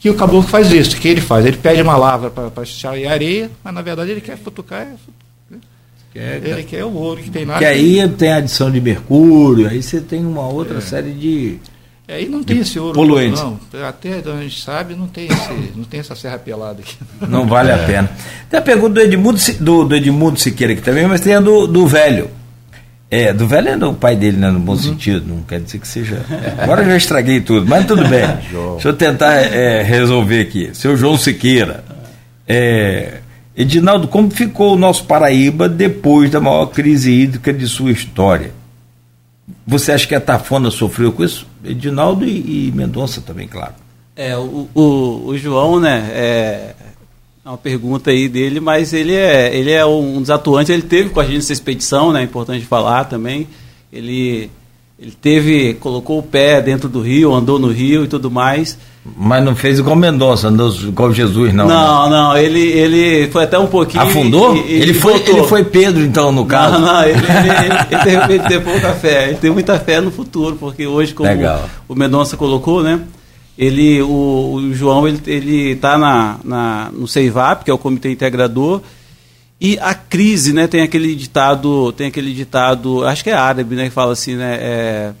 Que o caboclo faz isso, o que ele faz? Ele pede uma lavra para extrair areia, mas na verdade ele quer futucar. Né? Quer, ele quer o ouro que tem lá.
Que aí tem adição de mercúrio, aí você tem uma outra é. série de.
Aí não tem esse ouro.
Poluentes. Não.
Até a gente sabe, não tem, esse, não tem essa serra pelada aqui.
Não vale é. a pena. Tem a pergunta do Edmundo, do, do Edmundo Siqueira aqui também, mas tem a do, do velho. É, do velho é o pai dele, né, no bom uhum. sentido, não quer dizer que seja. Agora eu já estraguei tudo, mas tudo bem. Deixa eu tentar é, resolver aqui. Seu João Siqueira, é, Edinaldo, como ficou o nosso Paraíba depois da maior crise hídrica de sua história? Você acha que a Tafona sofreu com isso? Edinaldo e, e Mendonça também, claro.
É, o, o, o João, né, é, é uma pergunta aí dele, mas ele é, ele é um dos atuantes, ele teve com a gente essa expedição, né, é importante falar também, ele, ele teve, colocou o pé dentro do rio, andou no rio e tudo mais,
mas não fez igual Mendonça, andou igual Jesus, não.
Não, né? não, ele, ele foi até um pouquinho.
Afundou? ele, ele, foi, ele foi Pedro, então, no caso.
Não, não, ele, ele, ele, ele tem pouca fé, ele tem muita fé no futuro, porque hoje, como Legal. o Mendonça colocou, né? Ele, o, o João, ele, ele tá na, na, no CEIVAP, que é o Comitê Integrador, e a crise, né, tem aquele ditado, tem aquele ditado, acho que é árabe, né, que fala assim, né, é,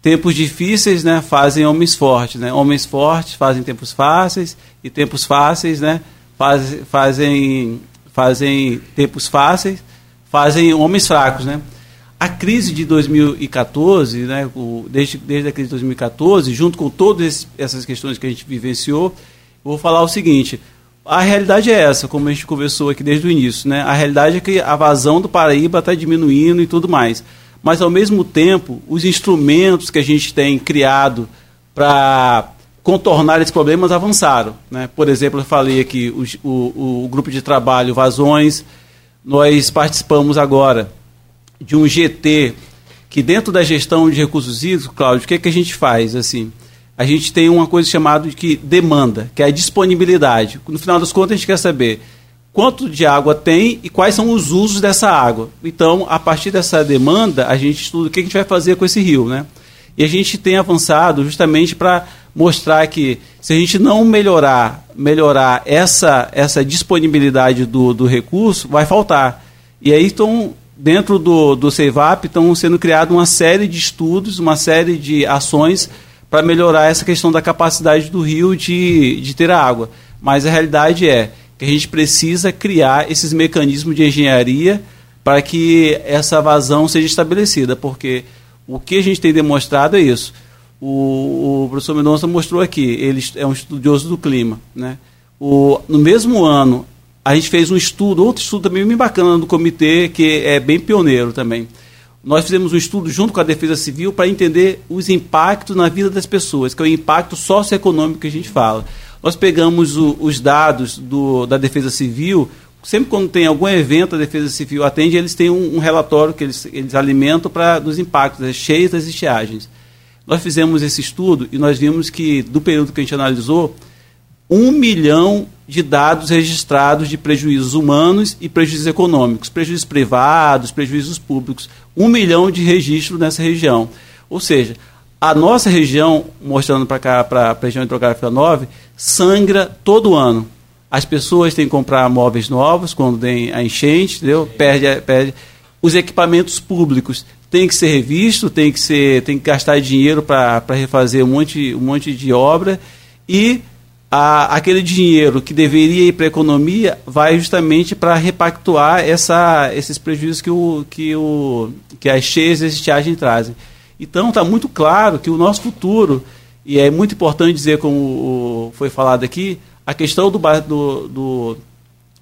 tempos difíceis, né, fazem homens fortes, né? Homens fortes fazem tempos fáceis e tempos fáceis, né, faz, fazem fazem tempos fáceis, fazem homens fracos, né? A crise de 2014, né, desde, desde a crise de 2014, junto com todas essas questões que a gente vivenciou, vou falar o seguinte: a realidade é essa, como a gente conversou aqui desde o início, né? A realidade é que a vazão do Paraíba está diminuindo e tudo mais mas ao mesmo tempo os instrumentos que a gente tem criado para contornar esses problemas avançaram. Né? Por exemplo, eu falei aqui o, o, o, grupo de trabalho Vazões, nós participamos agora de um GT que dentro da gestão de recursos hídricos, Cláudio, o que, é que a gente faz? assim? A gente tem uma coisa chamada de demanda, que é a disponibilidade. No final das contas, a gente quer saber quanto de água tem e quais são os usos dessa água. Então, a partir dessa demanda, a gente estuda o que a gente vai fazer com esse rio, né? E a gente tem avançado justamente para mostrar que se a gente não melhorar, melhorar essa, essa disponibilidade do, do recurso, vai faltar. E aí estão, dentro do, do CEVAP, estão sendo criadas uma série de estudos, uma série de ações para melhorar essa questão da capacidade do rio de, de ter água. Mas a realidade é, que a gente precisa criar esses mecanismos de engenharia para que essa vazão seja estabelecida, porque o que a gente tem demonstrado é isso. O, o professor Mendonça mostrou aqui, ele é um estudioso do clima. Né? O, no mesmo ano, a gente fez um estudo, outro estudo também bem bacana do comitê, que é bem pioneiro também. Nós fizemos um estudo junto com a Defesa Civil para entender os impactos na vida das pessoas, que é o impacto socioeconômico que a gente fala. Nós pegamos o, os dados do, da Defesa Civil, sempre quando tem algum evento, a Defesa Civil atende, eles têm um, um relatório que eles, eles alimentam para dos impactos, das cheias das estiagens. Nós fizemos esse estudo e nós vimos que, do período que a gente analisou, um milhão de dados registrados de prejuízos humanos e prejuízos econômicos, prejuízos privados, prejuízos públicos, um milhão de registros nessa região. Ou seja, a nossa região, mostrando para cá, para a região hidrográfica 9, sangra todo ano. As pessoas têm que comprar móveis novos quando tem a enchente, entendeu? Perde, perde. Os equipamentos públicos têm que ser revistos, tem que ser, tem que gastar dinheiro para refazer um monte, um monte de obra e a, aquele dinheiro que deveria ir para a economia vai justamente para repactuar essa, esses prejuízos que, o, que, o, que as cheias e estiagem trazem. Então está muito claro que o nosso futuro, e é muito importante dizer, como foi falado aqui, a questão do, do, do,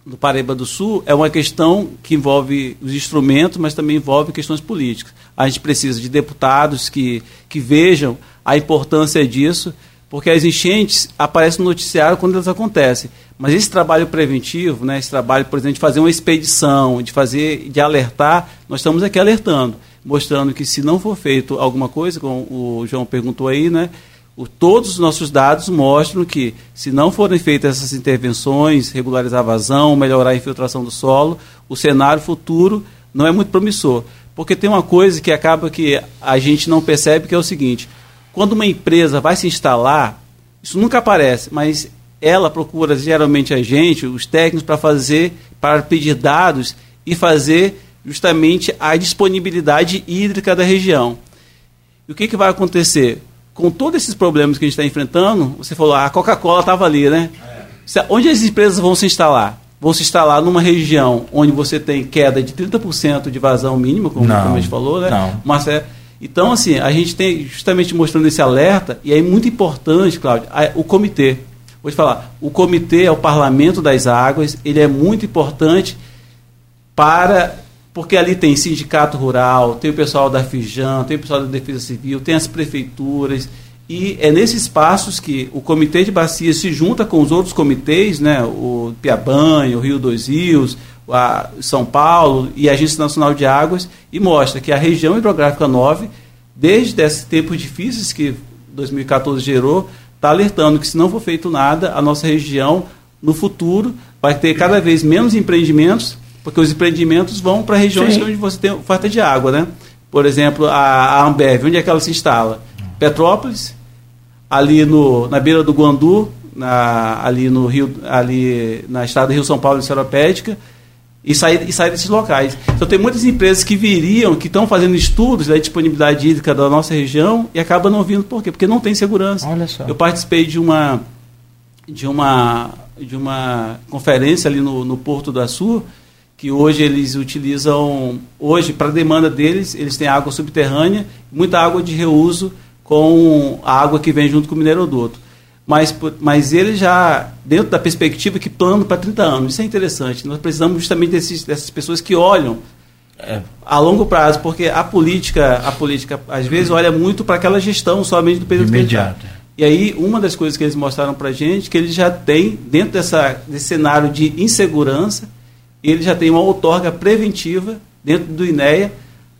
do Paraíba do Sul é uma questão que envolve os instrumentos, mas também envolve questões políticas. A gente precisa de deputados que, que vejam a importância disso, porque as enchentes aparecem no noticiário quando elas acontecem. Mas esse trabalho preventivo, né, esse trabalho, por exemplo, de fazer uma expedição, de fazer, de alertar, nós estamos aqui alertando mostrando que se não for feito alguma coisa, como o João perguntou aí, né, o, todos os nossos dados mostram que se não forem feitas essas intervenções, regularizar a vazão, melhorar a infiltração do solo, o cenário futuro não é muito promissor. Porque tem uma coisa que acaba que a gente não percebe, que é o seguinte, quando uma empresa vai se instalar, isso nunca aparece, mas ela procura geralmente a gente, os técnicos, para fazer, para pedir dados e fazer justamente a disponibilidade hídrica da região. E o que, que vai acontecer? Com todos esses problemas que a gente está enfrentando, você falou, a Coca-Cola estava ali, né? É. Onde as empresas vão se instalar? Vão se instalar numa região onde você tem queda de 30% de vazão mínima, como, como, a gente falou, né?
Não.
Mas é, então, assim, a gente tem justamente mostrando esse alerta, e é muito importante, Cláudio, o comitê. Vou te falar, o comitê é o parlamento das águas, ele é muito importante para porque ali tem sindicato rural, tem o pessoal da Fijan, tem o pessoal da Defesa Civil, tem as prefeituras, e é nesses espaços que o Comitê de Bacia se junta com os outros comitês, né, o Piabanha, o Rio dos Rios, a São Paulo e a Agência Nacional de Águas, e mostra que a região hidrográfica 9, desde esses tempos difíceis que 2014 gerou, está alertando que se não for feito nada, a nossa região, no futuro, vai ter cada vez menos empreendimentos, porque os empreendimentos vão para regiões Sim. onde você tem falta de água, né? Por exemplo, a, a Ambev, onde é que ela se instala? Petrópolis, ali no, na beira do Guandu, na, ali no Rio, ali na estrada Rio São Paulo e Seropédica, e sair, e sair desses locais. Então tem muitas empresas que viriam, que estão fazendo estudos da disponibilidade hídrica da nossa região e acabam não vindo por quê? Porque não tem segurança.
Olha só.
Eu participei de uma de uma de uma conferência ali no, no Porto do Açu, que hoje eles utilizam, hoje, para demanda deles, eles têm água subterrânea, muita água de reuso com a água que vem junto com o mineroduto. Mas, mas ele já, dentro da perspectiva que plano para 30 anos, isso é interessante. Nós precisamos justamente desses, dessas pessoas que olham é, a longo prazo, porque a política, a política às vezes olha muito para aquela gestão somente do período
imediato.
E aí, uma das coisas que eles mostraram para a gente, que eles já têm, dentro dessa, desse cenário de insegurança, ele já tem uma outorga preventiva dentro do INEA,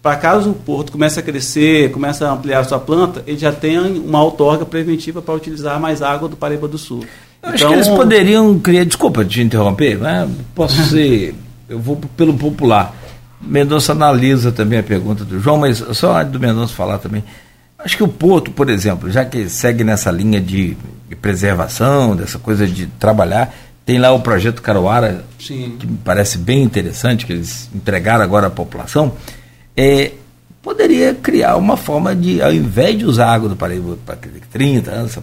para caso o porto comece a crescer, comece a ampliar a sua planta, ele já tem uma outorga preventiva para utilizar mais água do Paraíba do Sul.
Eu então, acho que eles poderiam criar, desculpa te interromper, né? posso ser, eu vou pelo popular. Mendonça analisa também a pergunta do João, mas só do Mendonça falar também. Acho que o Porto, por exemplo, já que segue nessa linha de, de preservação, dessa coisa de trabalhar, tem lá o projeto Caruara, Sim. que me parece bem interessante, que eles entregaram agora à população. É, poderia criar uma forma de, ao invés de usar água do Paraíba para 30 anos,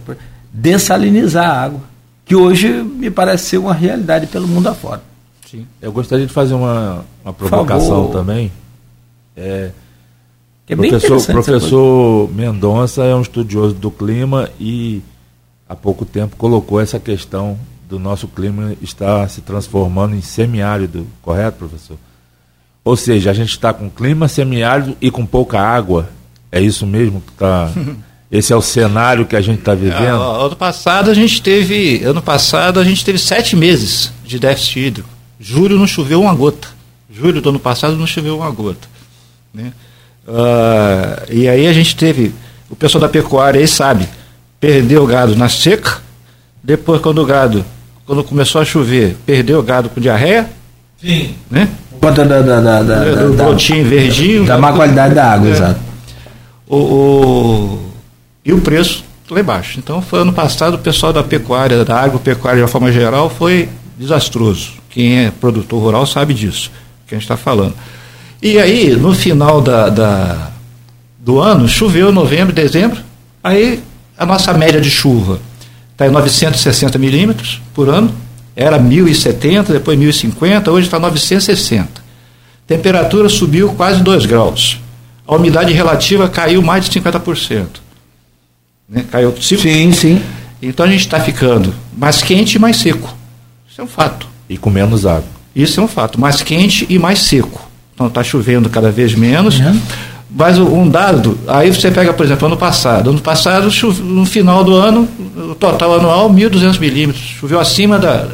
dessalinizar a água, que hoje me parece ser uma realidade pelo mundo afora.
Sim. Eu gostaria de fazer uma, uma provocação também. É, é professor professor Mendonça é um estudioso do clima e há pouco tempo colocou essa questão do nosso clima está se transformando em semiárido, correto, professor? Ou seja, a gente está com clima semiárido e com pouca água. É isso mesmo que está. Esse é o cenário que a gente está vivendo.
Ah, ano passado a gente teve, ano passado a gente teve sete meses de déficit hídrico. Julho não choveu uma gota. Julho do ano passado não choveu uma gota. Né? Uh, e aí a gente teve, o pessoal da pecuária aí sabe, perdeu o gado na seca, depois quando o gado quando começou a chover, perdeu o gado com diarreia.
Sim.
Né?
Conta da, da, da, da,
do
da,
brotinho verdinho.
Da má qualidade da água, é. exato.
O, o, e o preço lá embaixo. Então, foi ano passado, o pessoal da pecuária, da agropecuária de uma forma geral, foi desastroso. Quem é produtor rural sabe disso, que a gente está falando. E aí, no final da, da, do ano, choveu novembro, dezembro, aí a nossa média de chuva está em 960 milímetros por ano, era 1070, depois 1050, hoje está 960. Temperatura subiu quase 2 graus. A umidade relativa caiu mais de 50%. Né? Caiu
Sim, sim.
Então a gente está ficando mais quente e mais seco. Isso é um fato.
E com menos água.
Isso é um fato. Mais quente e mais seco. Então está chovendo cada vez menos. Uhum. Mas um dado, aí você pega, por exemplo, ano passado. Ano passado, no final do ano, o total anual, 1.200 milímetros. Choveu acima da.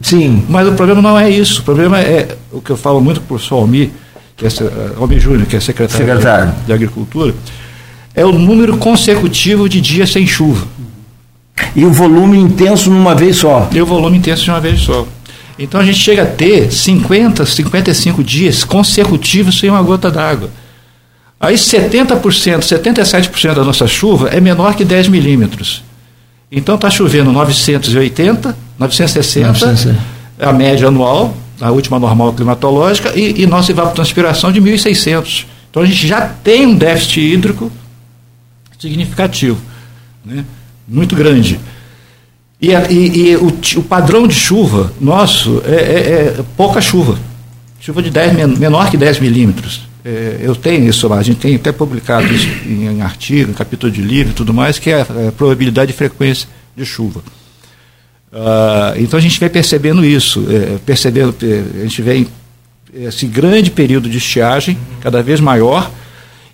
Sim.
Mas o problema não é isso. O problema é o que eu falo muito para o professor Almi, que é, Almi Júnior, que é secretário, secretário. De, de Agricultura, é o número consecutivo de dias sem chuva.
E o volume intenso numa vez só.
E o volume intenso de uma vez só. Então a gente chega a ter 50, 55 dias consecutivos sem uma gota d'água. Aí 70%, 77% da nossa chuva é menor que 10 milímetros. Então está chovendo 980, 960, 960, a média anual, a última normal climatológica, e, e nossa evapotranspiração de 1.600. Então a gente já tem um déficit hídrico significativo, né? muito grande. E, e, e o, o, padrão de chuva nosso é, é, é pouca chuva. Chuva de 10, menor que 10 milímetros. É, eu tenho isso lá, a gente tem até publicado isso em, em artigo, em capítulo de livro e tudo mais, que é a, a probabilidade de frequência de chuva. Uh, então a gente vem percebendo isso, é, percebendo, a gente vem esse grande período de estiagem, cada vez maior,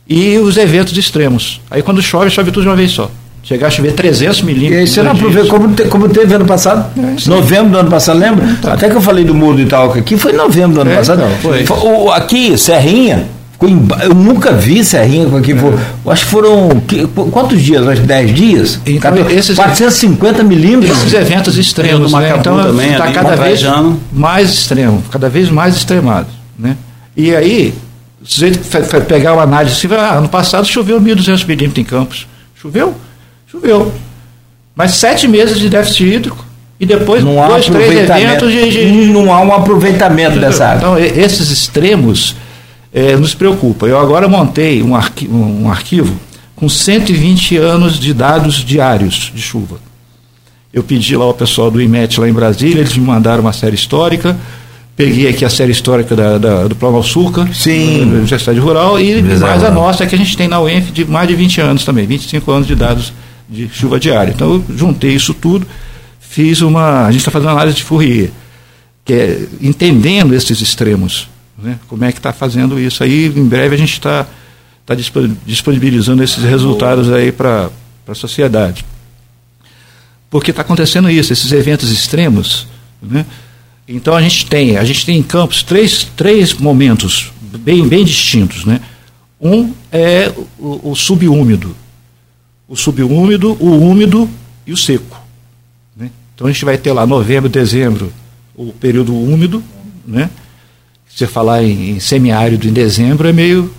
e os eventos extremos. Aí quando chove, chove tudo de uma vez só. Chegar a chover 300 milímetros. E
aí você não aproveita, como, te, como teve ano passado, é, novembro do ano passado, lembra? Tá. Até que eu falei do muro de Itaúca aqui, foi novembro do ano é, passado. Não, foi. O, aqui, Serrinha, eu nunca vi Serrinha com aqui. É. Acho que foram. quantos dias? Acho 10 dias?
Então, esses,
450 milímetros.
Esses eventos extremos. Né? Então está cada vez mais extremo, cada vez mais extremado. Né? E aí, se você pegar uma análise assim, ah, ano passado choveu 1.200 milímetros em Campos. Choveu? Choveu. Mas sete meses de déficit hídrico e depois
não dois, três eventos de, de, Não há um aproveitamento dessa água.
Então, esses extremos é, nos preocupa. Eu agora montei um, arqui um arquivo com 120 anos de dados diários de chuva. Eu pedi lá ao pessoal do IMET lá em Brasília, eles me mandaram uma série histórica, peguei aqui a série histórica da, da do Plano Sulca,
Sim.
da Universidade Rural, e mais a nossa que a gente tem na UENF de mais de 20 anos também, 25 anos de dados de chuva diária. Então eu juntei isso tudo, fiz uma. A gente está fazendo análise de Fourier, que é entendendo esses extremos né? Como é que está fazendo isso? Aí, em breve, a gente está tá disponibilizando esses resultados aí para a sociedade. Porque está acontecendo isso, esses eventos extremos. Né? Então a gente tem, a gente tem em Campos três, três momentos bem, bem distintos. Né? Um é o, o subúmido. O subúmido, o úmido e o seco. Né? Então a gente vai ter lá novembro, dezembro, o período úmido, né? Você falar em, em semiárido em dezembro é meio,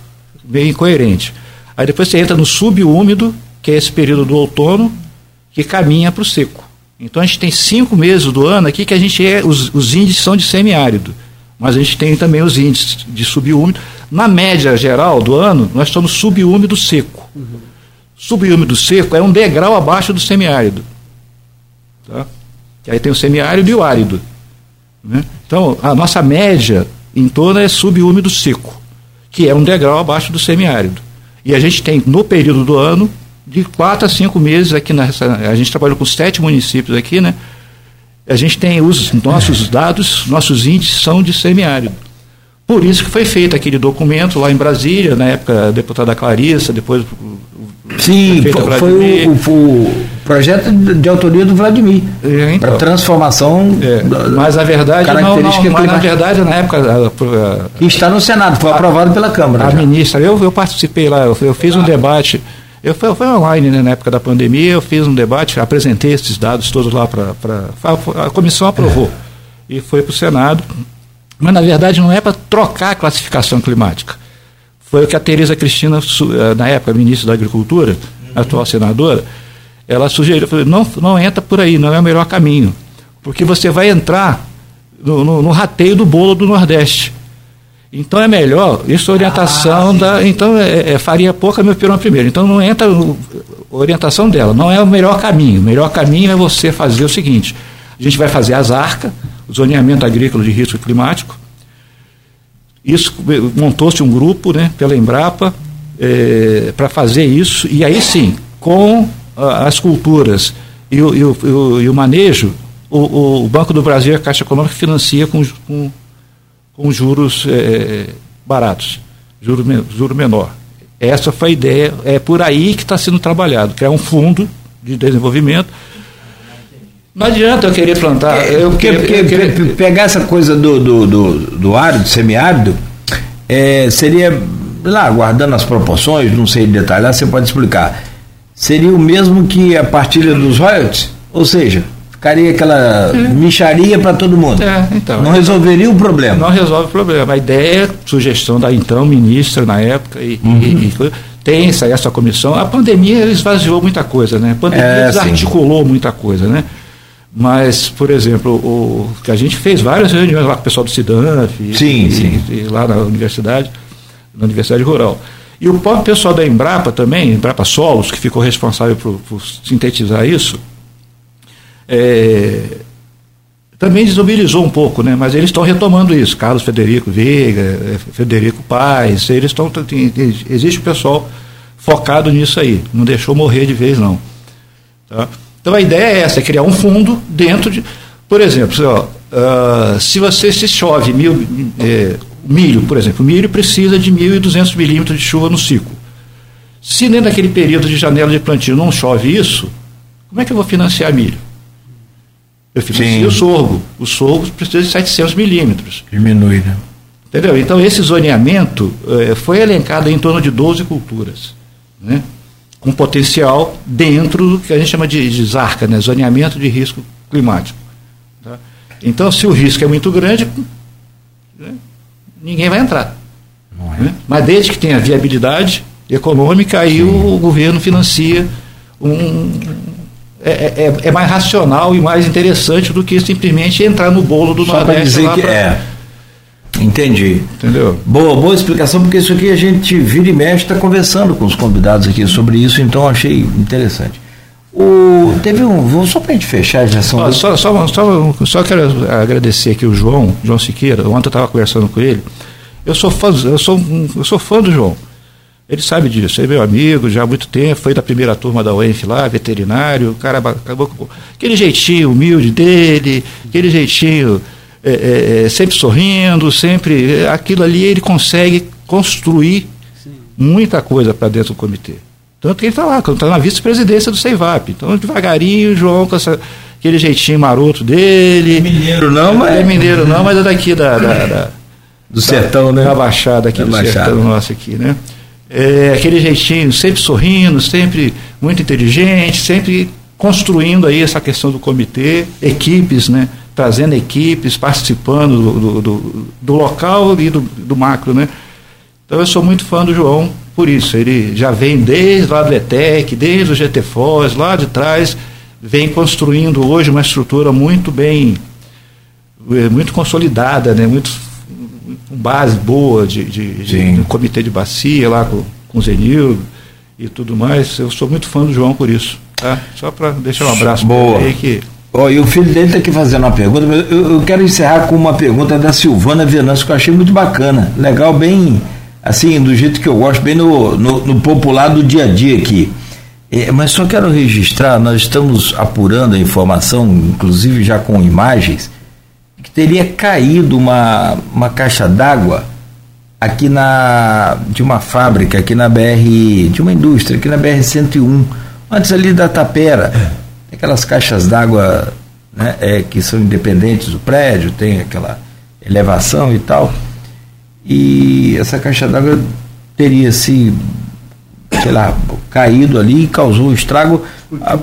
meio incoerente. Aí depois você entra no subúmido, que é esse período do outono, que caminha para o seco. Então a gente tem cinco meses do ano aqui que a gente é, os, os índices são de semiárido, mas a gente tem também os índices de subúmido. Na média geral do ano, nós estamos subúmido seco. Uhum. Subúmido seco é um degrau abaixo do semiárido. Tá? Aí tem o semiárido e o árido. Né? Então, a nossa média em torno é subúmido seco, que é um degrau abaixo do semiárido. E a gente tem, no período do ano, de quatro a cinco meses aqui nessa. A gente trabalhou com sete municípios aqui, né? A gente tem os nossos dados, nossos índices são de semiárido. Por isso que foi feito aquele documento lá em Brasília, na época a deputada Clarissa, depois
Sim, foi o, o, projeto de autoria do Vladimir. É, então, para transformação.
É, mas a verdade não, não mas na verdade na época. A,
a, está no Senado, foi a, aprovado pela Câmara.
A já. ministra, eu, eu participei lá, eu, eu fiz um debate. Eu fui, foi online né, na época da pandemia, eu fiz um debate, apresentei esses dados todos lá para. A, comissão aprovou. E foi para o Senado. Mas na verdade não é para trocar a classificação climática foi o que a Tereza Cristina, eh, na época ministra da Agricultura, atual senadora, ela sugeriu, não, não entra por aí, não é o melhor caminho, porque você vai entrar no, no, no rateio do bolo do Nordeste. Então é melhor, isso é orientação ah, da. Então é, é, faria pouca meu pirão primeiro. Então não entra orientação dela, não é o melhor caminho. O melhor caminho é você fazer o seguinte: a gente vai fazer as arcas, o zoneamento agrícola de risco climático, isso montou-se um grupo, né, pela Embrapa, é, para fazer isso, e aí sim, com as culturas e o, e o, e o manejo, o, o, Banco do Brasil e a Caixa Econômica financia com, com, com juros é, baratos, juro, juro menor. Essa foi a ideia, é por aí que está sendo trabalhado, criar um fundo de desenvolvimento não adianta eu querer plantar.
É, eu porque, porque, querer... pegar essa coisa do, do, do, do árido, semiárido, é, seria, lá, guardando as proporções, não sei detalhar, você pode explicar. Seria o mesmo que a partilha dos royalties? Ou seja, ficaria aquela é. micharia para todo mundo. É, então, não resolveria o problema.
Não resolve o problema. A ideia, sugestão da então ministra na época, e, uhum. e, e tem essa, essa comissão. A pandemia esvaziou muita coisa, né? A pandemia é, desarticulou sim. muita coisa, né? Mas, por exemplo, o, que a gente fez várias reuniões lá com o pessoal do Sidanf,
sim, e, sim.
E, lá na universidade, na Universidade Rural. E o próprio pessoal da Embrapa também, Embrapa Solos, que ficou responsável por, por sintetizar isso, é, também desobilizou um pouco, né? mas eles estão retomando isso. Carlos Federico Veiga, é, Federico Paz, eles estão. Existe o pessoal focado nisso aí, não deixou morrer de vez, não. Tá? Então a ideia é essa, é criar um fundo dentro de. Por exemplo, ó, uh, se você se chove mil, é, milho, por exemplo, o milho precisa de 1.200 milímetros de chuva no ciclo. Se dentro daquele período de janela de plantio não chove isso, como é que eu vou financiar milho? Eu financio o sorgo. O sorgo precisa de 700 milímetros.
Diminui, né?
Entendeu? Então, esse zoneamento eh, foi elencado em torno de 12 culturas, né? com potencial dentro do que a gente chama de, de ZARCA, né? zoneamento de risco climático. Tá? Então, se o risco é muito grande? Ninguém vai entrar. É. Né? Mas desde que tenha viabilidade econômica, aí o, o governo financia um, é, é, é, mais racional e mais interessante do que simplesmente entrar no bolo do
Só Nordeste. Dizer que pra... é. Entendi.
Entendeu?
Boa, boa explicação, porque isso aqui a gente vira e mexe, está conversando com os convidados aqui sobre isso, então achei interessante. O, teve um. Só para a gente fechar, já são.
só, só, só, só quero agradecer aqui o João, João Siqueira. Ontem eu estava conversando com ele. Eu sou fã, eu sou, eu sou fã do João. Ele sabe disso, ele é meu amigo já há muito tempo, foi da primeira turma da UENF lá, veterinário, o cara acabou com aquele jeitinho humilde dele, aquele jeitinho é, é, é sempre sorrindo, sempre. Aquilo ali ele consegue construir Sim. muita coisa para dentro do comitê. Tanto que ele está lá, está na vice-presidência do CEIVAP. Então, devagarinho, o João, com essa, aquele jeitinho maroto dele.
É mineiro não, mas.
É mineiro não, mas é daqui da. da, da
do sertão,
da,
né?
Da Baixada aqui da do Baixada. sertão nosso aqui, né? é, aquele jeitinho, sempre sorrindo, sempre muito inteligente, sempre construindo aí essa questão do comitê, equipes, né? Trazendo equipes, participando do, do, do, do local e do, do macro, né? Então eu sou muito fã do João por isso. Ele já vem desde lá do ETEC, desde o GTFOS, lá de trás, vem construindo hoje uma estrutura muito bem, é, muito consolidada, né? Muito com base boa de, de, de, de comitê de bacia lá com, com o Zenil e tudo mais. Eu sou muito fã do João por isso. Tá? Só para deixar um abraço
boa. Aí que Oh, e o filho dele está aqui fazendo uma pergunta. Eu, eu, quero encerrar com uma pergunta da Silvana Venâncio, que eu achei muito bacana. Legal, bem assim, do jeito que eu gosto, bem no, no, no popular do dia a dia aqui. É, mas só quero registrar, nós estamos apurando a informação, inclusive já com imagens, que teria caído uma, uma caixa d'água aqui na de uma fábrica aqui na BR, de uma indústria aqui na BR 101, antes ali da Tapera. Aquelas caixas d'água né, é, que são independentes do prédio, tem aquela elevação e tal. E essa caixa d'água teria se, sei lá, caído ali e causou um estrago. A,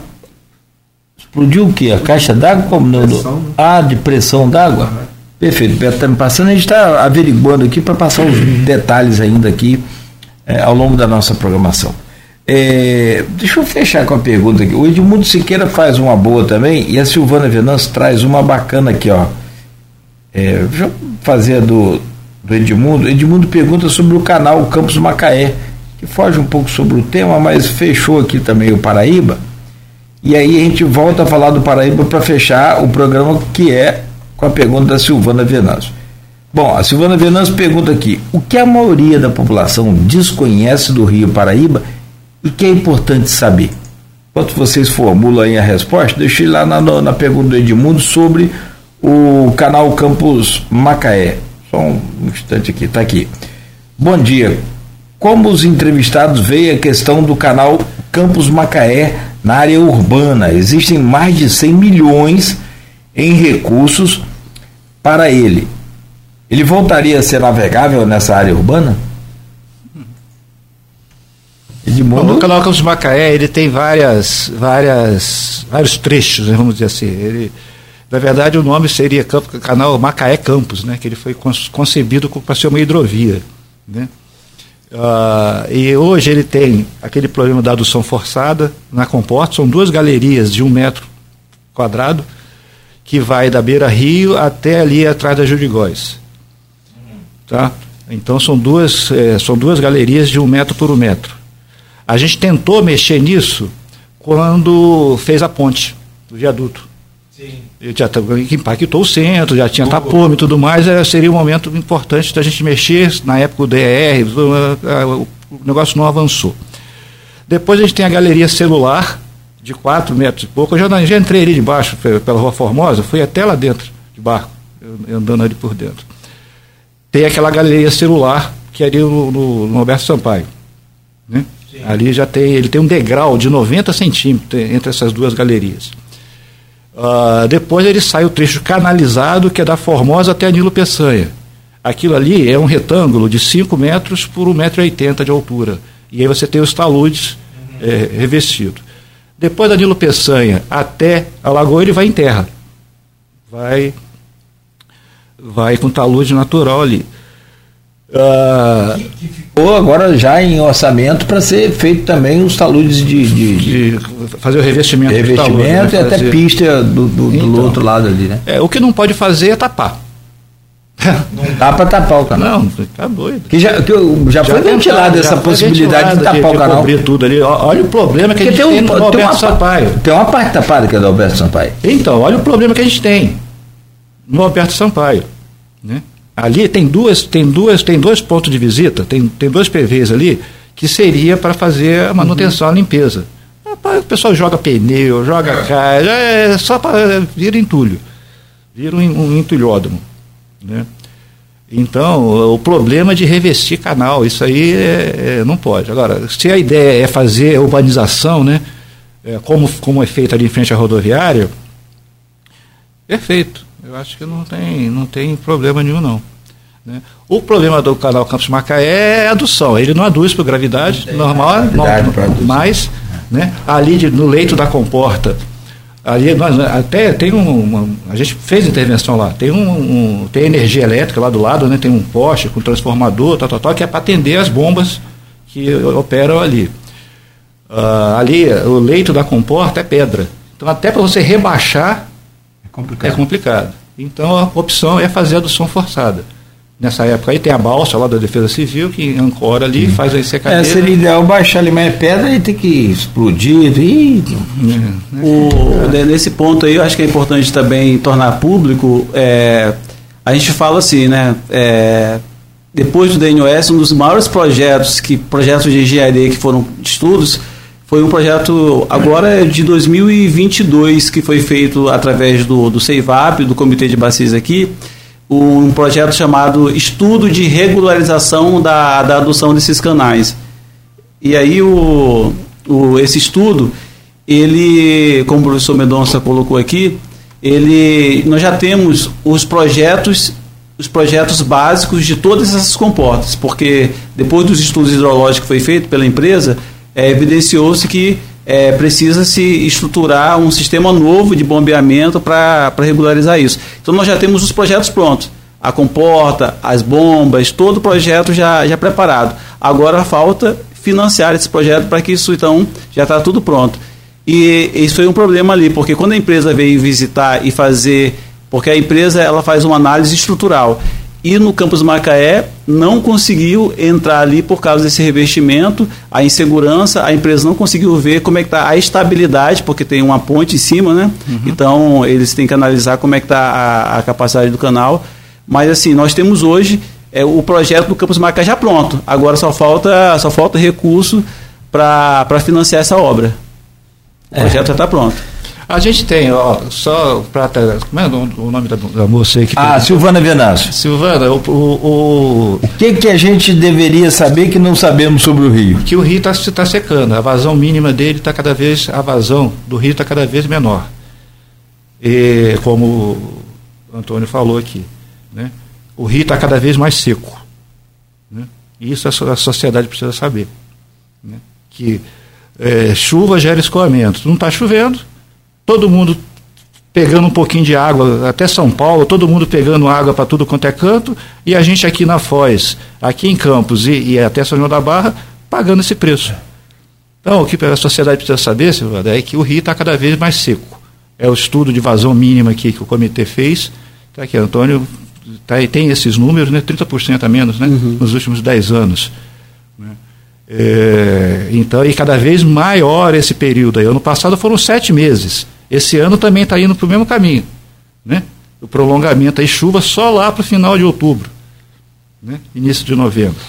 Explodiu o quê? A caixa d'água? Como no, pressão, né? Ah, de pressão d'água? Uhum. Perfeito, Beto está me passando, a gente está averiguando aqui para passar os detalhes ainda aqui é, ao longo da nossa programação. É, deixa eu fechar com a pergunta aqui. O Edmundo Siqueira faz uma boa também e a Silvana Venâncio traz uma bacana aqui, ó. É, deixa eu fazer a do, do Edmundo. Edmundo pergunta sobre o canal Campos Macaé, que foge um pouco sobre o tema, mas fechou aqui também o Paraíba. E aí a gente volta a falar do Paraíba para fechar o programa que é com a pergunta da Silvana Venâncio. Bom, a Silvana Venâncio pergunta aqui: o que a maioria da população desconhece do Rio Paraíba e que é importante saber? Enquanto vocês formulam aí a resposta, deixei lá na, na pergunta do Edmundo sobre o canal Campus Macaé. Só um instante aqui, está aqui. Bom dia. Como os entrevistados veem a questão do canal Campus Macaé na área urbana. Existem mais de 100 milhões em recursos para ele. Ele voltaria a ser navegável nessa área urbana?
Edmundo... O canal Campos Macaé ele tem várias, várias, vários trechos, né, vamos dizer assim. Ele, na verdade, o nome seria canal Macaé Campos, né, que ele foi concebido para ser uma hidrovia. Né? Uh, e hoje ele tem aquele problema da adução forçada na comporta, são duas galerias de um metro quadrado, que vai da beira rio até ali atrás da Jurigóis. Tá? Então são duas, é, são duas galerias de um metro por um metro. A gente tentou mexer nisso quando fez a ponte do viaduto. Sim. Já que impactou o centro, já tinha tapume e tudo mais, seria um momento importante da gente mexer. Na época o DR, o negócio não avançou. Depois a gente tem a galeria celular, de 4 metros e pouco. Eu já, já entrei ali debaixo, pela Rua Formosa, fui até lá dentro, de barco, andando ali por dentro. Tem aquela galeria celular, que é ali no, no, no Alberto Sampaio. Né? Ali já tem, ele tem um degrau de 90 centímetros entre essas duas galerias. Uh, depois ele sai o trecho canalizado, que é da Formosa até Nilo Peçanha. Aquilo ali é um retângulo de 5 metros por 1,80m de altura. E aí você tem os taludes uhum. é, revestidos. Depois da Nilo Peçanha até a Lagoa, ele vai em terra. Vai, vai com talude natural ali.
Uh, que ficou agora já em orçamento para ser feito também os taludes de, de,
de fazer o revestimento,
revestimento talude, né? e até pista do, do, então, do, outro lado ali, né?
É, o que não pode fazer é tapar.
Não dá para tapar o canal. Não,
tá doido.
Que já, que já, já foi ventilada essa possibilidade de tapar de, o canal.
cobrir tudo ali. Olha o problema que Porque a gente tem, um, tem no
tem uma, Sampaio. Tem uma parte tapada que é do Alberto Sampaio.
Então, olha o problema que a gente tem no Alberto Sampaio. Né? Ali tem duas, tem duas, tem dois pontos de visita, tem, tem dois PVs ali que seria para fazer a manutenção, uhum. a limpeza. O pessoal joga pneu, joga caixa, é só para vira entulho, vira um, um entulhódromo. Né? Então, o problema é de revestir canal, isso aí é, é, não pode. Agora, se a ideia é fazer urbanização, né, é, como, como é feito ali em frente à rodoviária, perfeito. Eu acho que não tem, não tem problema nenhum, não. Né? O problema do canal Campos Macaé é a adução. Ele não aduz por gravidade normal, gravidade mas né, ali de, no leito da comporta Ali nós até tem um, uma, a gente fez intervenção lá. Tem um, um, tem energia elétrica lá do lado, né? Tem um poste com transformador, tal, tal, tal, que é para atender as bombas que operam ali. Uh, ali o leito da comporta é pedra. Então até para você rebaixar é complicado. é complicado. Então a opção é fazer a adução forçada. Nessa época aí tem a balsa lá da Defesa Civil que ancora ali, Sim. faz a ensecadeira.
É, seria ideal baixar ali mais pedra e ter que explodir. E...
É, o, né, nesse ponto aí, eu acho que é importante também tornar público. É, a gente fala assim, né? É, depois do DNOS, um dos maiores projetos, que projetos de engenharia que foram estudos, foi um projeto agora de 2022 que foi feito através do, do CEIVAP, do Comitê de Bacias aqui um projeto chamado Estudo de Regularização da, da Adoção desses Canais. E aí o, o, esse estudo, ele, como o professor Mendonça colocou aqui, ele, nós já temos os projetos os projetos básicos de todas essas comportas, porque depois dos estudos hidrológicos que foi feito pela empresa, é, evidenciou-se que é, precisa se estruturar um sistema novo de bombeamento para regularizar isso. Então nós já temos os projetos prontos. A comporta, as bombas, todo o projeto já, já preparado. Agora falta financiar esse projeto para que isso então já está tudo pronto. E isso foi um problema ali, porque quando a empresa veio visitar e fazer, porque a empresa ela faz uma análise estrutural e no campus Macaé não conseguiu entrar ali por causa desse revestimento, a insegurança, a empresa não conseguiu ver como é que está a estabilidade, porque tem uma ponte em cima, né? Uhum. Então eles têm que analisar como é que está a, a, capacidade do canal. Mas assim, nós temos hoje é, o projeto do campus Macaé já pronto. Agora só falta, só falta recurso para financiar essa obra. O é. projeto já está pronto.
A gente tem, ó, só para. Como é o nome da, da moça aí que
Ah,
tem?
Silvana Venâncio.
Silvana, o, o,
o. O que, que a gente deveria saber que não sabemos sobre o rio?
Que o rio está tá secando, a vazão mínima dele está cada vez. A vazão do rio está cada vez menor. E como o Antônio falou aqui, né? O rio está cada vez mais seco. Né? Isso a, a sociedade precisa saber. Né? Que é, chuva gera escoamento. Não está chovendo, todo mundo pegando um pouquinho de água, até São Paulo, todo mundo pegando água para tudo quanto é canto, e a gente aqui na Foz, aqui em Campos e, e até São João da Barra, pagando esse preço. Então, o que a sociedade precisa saber, Silvana, é que o rio está cada vez mais seco. É o estudo de vazão mínima aqui que o comitê fez. Está aqui, Antônio, tá, tem esses números, né, 30% a menos né, uhum. nos últimos 10 anos. Né. É, então, e cada vez maior esse período aí. Ano passado foram sete meses. Esse ano também está indo para o mesmo caminho. Né? O prolongamento aí, chuva só lá para o final de outubro, né? início de novembro.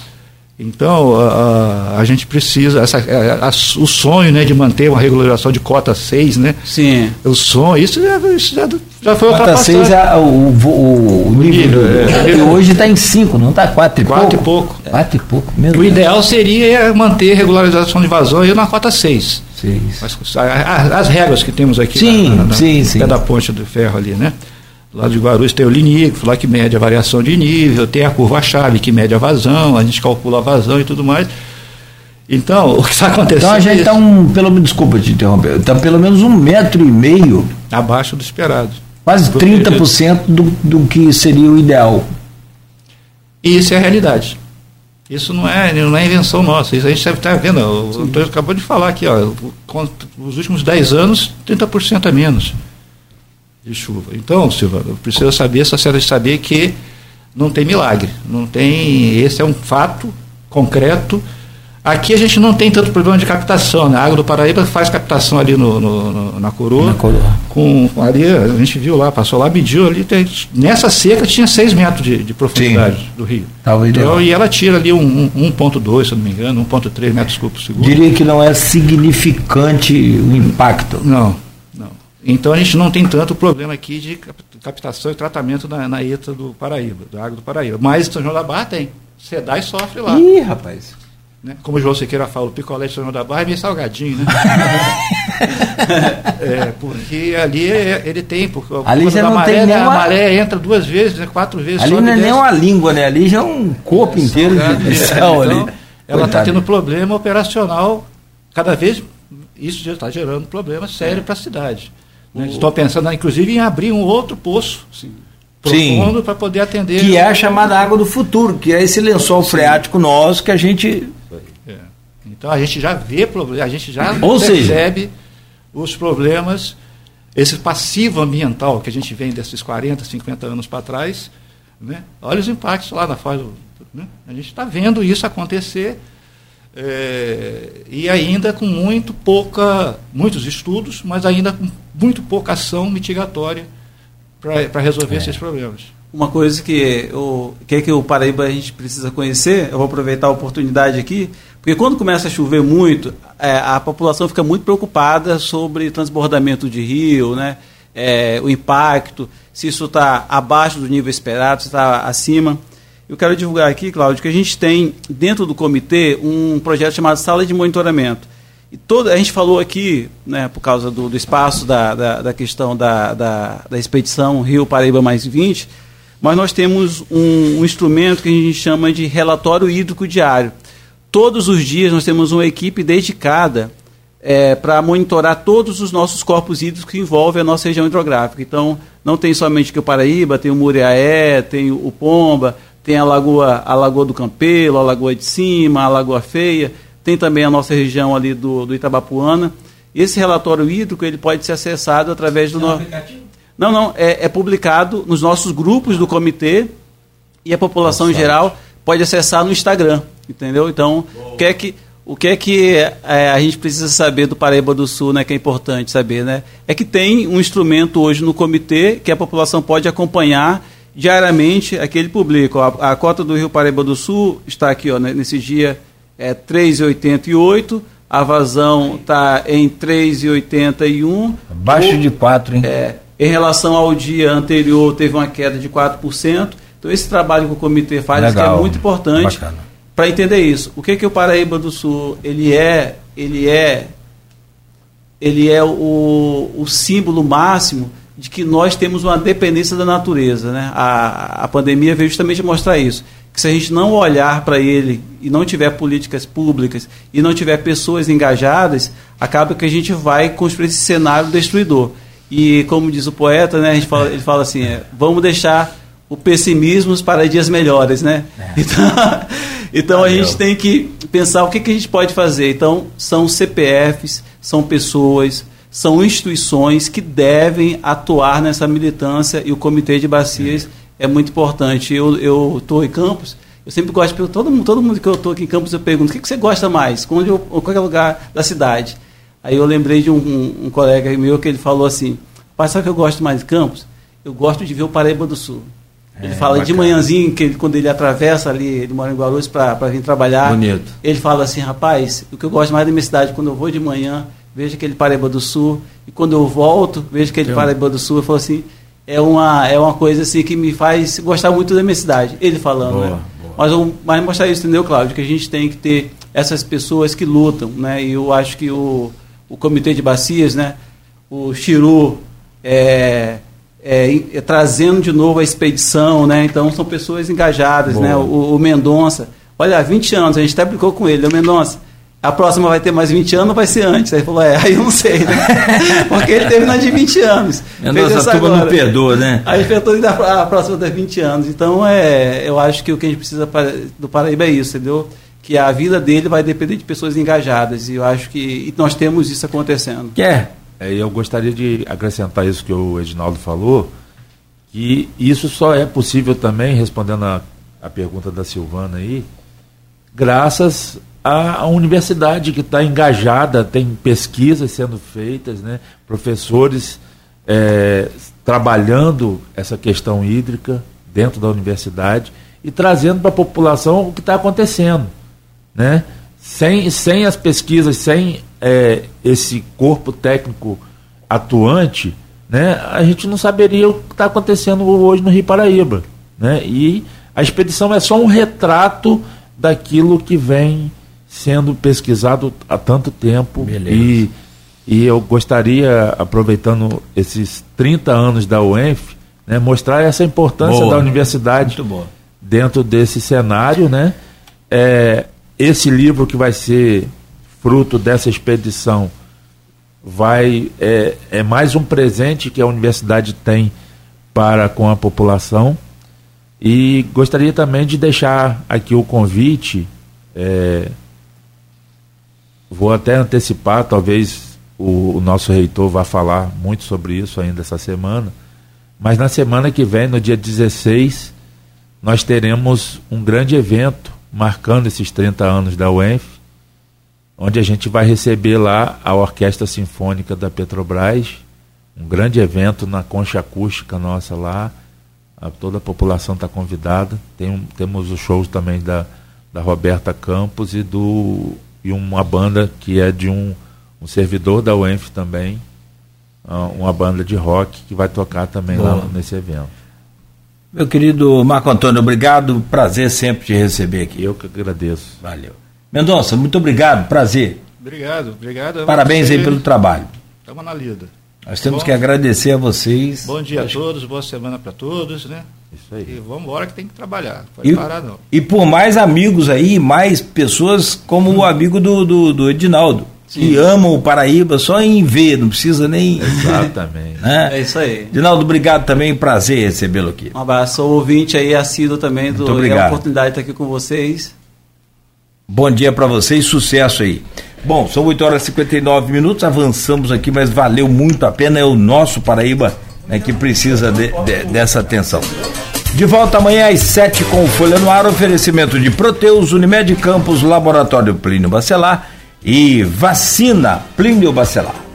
Então, a, a gente precisa, essa, a, a, o sonho né, de manter uma regularização de cota 6, né?
Sim.
O sonho, isso já, isso já, já foi
Cota 6 é o, o, o nível. É, é, hoje está em 5, não está 4 e 4
pouco? 4 e pouco.
4 e pouco mesmo.
O ideal seria manter regularização de vazão aí na cota 6.
Sim.
Mas, as, as regras que temos aqui
sim, na, na, sim, sim.
pé da ponte do ferro ali, né? Lá de Guarulhos tem o linígrafo, lá que mede a variação de nível, tem a curva-chave que mede a vazão, a gente calcula a vazão e tudo mais. Então, o que está acontecendo. Então
a gente está um, pelo desculpa te interromper, está pelo menos um metro e meio.
Abaixo do esperado.
Quase 30% do, do que seria o ideal.
E isso é a realidade. Isso não é, não é invenção nossa. Isso a gente deve estar vendo. O Antônio acabou de falar aqui, ó, os últimos 10 anos, 30% a menos de chuva. Então, Silva, precisa saber, essa de saber que não tem milagre, não tem, esse é um fato concreto. Aqui a gente não tem tanto problema de captação, né? A Água do Paraíba faz captação ali no, no, no na, coroa,
na coroa.
Com, ali, a gente viu lá, passou lá, mediu ali, tem, nessa seca tinha 6 metros de, de profundidade Sim. do rio.
Tá então,
e ela tira ali um, um 1.2, se não me engano, 1.3 metros cúbicos por segundo.
Diria que não é significante o impacto.
Não, então a gente não tem tanto problema aqui de captação e tratamento na, na ETA do Paraíba, da água do Paraíba. Mas São João da Barra tem. Sedai sofre lá.
Ih, rapaz.
Né? Como o João Sequeira fala, o picolé de São João da Barra é meio salgadinho, né? é, porque ali é, ele tem. Porque
ali já não
maré,
tem
né, A maré entra duas vezes, né, quatro vezes.
Ali não é nem uma língua, né? Ali já é um corpo é, inteiro de, de céu então, ali.
Ela está tendo problema operacional cada vez. Isso já está gerando problema sério é. para a cidade. Né? Estou pensando, inclusive, em abrir um outro poço Sim. profundo para poder atender.
Que é a chamada água do futuro, que é esse lençol Sim. freático nosso que a gente.
Então a gente já vê problemas, a gente já Ou percebe seja, os problemas, esse passivo ambiental que a gente vem desses 40, 50 anos para trás. Né? Olha os impactos lá na fase. Né? A gente está vendo isso acontecer. É, e ainda com muito pouca, muitos estudos, mas ainda com muito pouca ação mitigatória para resolver é. esses problemas.
Uma coisa que o que, é que o Paraíba a gente precisa conhecer, eu vou aproveitar a oportunidade aqui, porque quando começa a chover muito, é, a população fica muito preocupada sobre transbordamento de rio, né? É, o impacto, se isso está abaixo do nível esperado, se está acima. Eu quero divulgar aqui, Cláudio, que a gente tem dentro do comitê um projeto chamado Sala de Monitoramento. E toda, a gente falou aqui, né, por causa do, do espaço da, da, da questão da, da, da, expedição Rio Paraíba mais 20, mas nós temos um, um instrumento que a gente chama de relatório hídrico diário. Todos os dias nós temos uma equipe dedicada é, para monitorar todos os nossos corpos hídricos que envolvem a nossa região hidrográfica. Então, não tem somente que o Paraíba, tem o Muriaé, tem o Pomba, tem a Lagoa, a Lagoa do Campelo, a Lagoa de Cima, a Lagoa Feia, tem também a nossa região ali do, do Itabapuana. Esse relatório hídrico ele pode ser acessado através do é nosso. Não, não, é, é, publicado nos nossos grupos do comitê e a população em geral pode acessar no Instagram, entendeu? Então, o que é que o que é que é, a gente precisa saber do Paraíba do Sul, né, que é importante saber, né? É que tem um instrumento hoje no comitê que a população pode acompanhar diariamente aquele publica. A, a cota do Rio Paraíba do Sul está aqui, ó, nesse dia é 3,88. A vazão está em 3,81.
Abaixo de 4, hein?
É, em relação ao dia anterior, teve uma queda de 4%. Então, esse trabalho que o comitê faz é muito importante para entender isso. O que, que o Paraíba do Sul ele é? Ele é, ele é o, o símbolo máximo de que nós temos uma dependência da natureza. Né? A, a pandemia veio justamente mostrar isso. Que se a gente não olhar para ele e não tiver políticas públicas e não tiver pessoas engajadas, acaba que a gente vai construir esse cenário destruidor. E como diz o poeta, né, a gente fala, ele fala assim, é, vamos deixar o pessimismo para dias melhores, né? É. Então, então a gente tem que pensar o que, que a gente pode fazer. Então, são CPFs, são pessoas, são instituições que devem atuar nessa militância e o Comitê de Bacias é, é muito importante. Eu estou em Campos, eu sempre gosto de todo mundo, todo mundo que eu estou aqui em Campos, eu pergunto, o que, que você gosta mais? Onde eu, qualquer lugar da cidade? Aí eu lembrei de um, um, um colega meu que ele falou assim, sabe o que eu gosto mais de Campos? Eu gosto de ver o Paraíba do Sul. Ele é, fala bacana. de manhãzinho, que ele, quando ele atravessa ali, ele mora em Guarulhos para vir trabalhar.
Bonito.
Ele fala assim, rapaz, o que eu gosto mais da minha cidade, quando eu vou de manhã, vejo aquele Paraíba do Sul, e quando eu volto, vejo aquele Tem Paraíba do Sul, eu falo assim, é uma, é uma coisa assim que me faz gostar muito da minha cidade. Ele falando, boa, né? Boa. Mas, eu, mas mostrar isso, entendeu, Cláudio? Que a gente tem que ter essas pessoas que lutam, né? E eu acho que o, o Comitê de Bacias, né? O Chiru, é, é, é, trazendo de novo a expedição, né? Então são pessoas engajadas, né? Boa. né? O, o Mendonça, olha, há 20 anos, a gente até brincou com ele, o Mendonça, a próxima vai ter mais 20 anos ou vai ser antes? Aí ele falou, é, aí eu não sei, né? Porque ele teve mais de 20 anos.
Mendonça, a turma não perdoa, né?
Aí perdoa a próxima ter 20 anos. Então, é, eu acho que o que a gente precisa do Paraíba é isso, entendeu? Que a vida dele vai depender de pessoas engajadas. E eu acho que nós temos isso acontecendo.
Quer? É, eu gostaria de acrescentar isso que o Edinaldo falou, que isso só é possível também, respondendo a, a pergunta da Silvana aí, graças à, à universidade que está engajada, tem pesquisas sendo feitas, né, professores é, trabalhando essa questão hídrica dentro da universidade e trazendo para a população o que está acontecendo. Né? Sem, sem as pesquisas, sem é, esse corpo técnico atuante, né, a gente não saberia o que está acontecendo hoje no Rio Paraíba. Né? E a expedição é só um retrato daquilo que vem sendo pesquisado há tanto tempo. E, e eu gostaria, aproveitando esses 30 anos da UENF, né, mostrar essa importância boa, da universidade dentro desse cenário. Né? É, esse livro que vai ser fruto dessa expedição vai é, é mais um presente que a universidade tem para com a população. E gostaria também de deixar aqui o convite é, vou até antecipar talvez o, o, nosso reitor vá falar muito sobre isso ainda essa semana mas na semana que vem no dia 16 nós teremos um grande evento marcando esses 30 anos da UENF onde a gente vai receber lá a Orquestra Sinfônica da Petrobras, um grande evento na concha acústica nossa lá. A, toda a população está convidada. Tem um, temos os shows também da, da Roberta Campos e, do, e uma banda que é de um, um servidor da UENF também, uma banda de rock que vai tocar também Boa. lá nesse evento.
Meu querido Marco Antônio, obrigado. Prazer sempre te receber aqui.
Eu que agradeço.
Valeu. Mendonça, muito obrigado, prazer.
Obrigado, obrigado.
Parabéns aí pelo trabalho.
Estamos na lida.
Nós temos Bom, que agradecer a vocês.
Bom dia a todos, boa semana para todos, né? Isso aí. E vamos embora que tem que trabalhar,
pode e, parar não. E por mais amigos aí, mais pessoas como hum. o amigo do, do, do Edinaldo. Sim. que amam o Paraíba só em ver, não precisa nem.
Exatamente.
né? É isso aí.
Edinaldo, obrigado também, prazer recebê-lo aqui.
Um abraço, sou ouvinte aí, assíduo também do. Muito obrigado. É a oportunidade de estar aqui com vocês.
Bom dia para vocês, sucesso aí. Bom, são 8 horas e 59 minutos, avançamos aqui, mas valeu muito a pena, é o nosso Paraíba né, que precisa de, de, dessa atenção. De volta amanhã às 7 com Folha no Ar, oferecimento de Proteus, Unimed Campos, Laboratório Plínio Bacelar e Vacina Plínio Bacelar.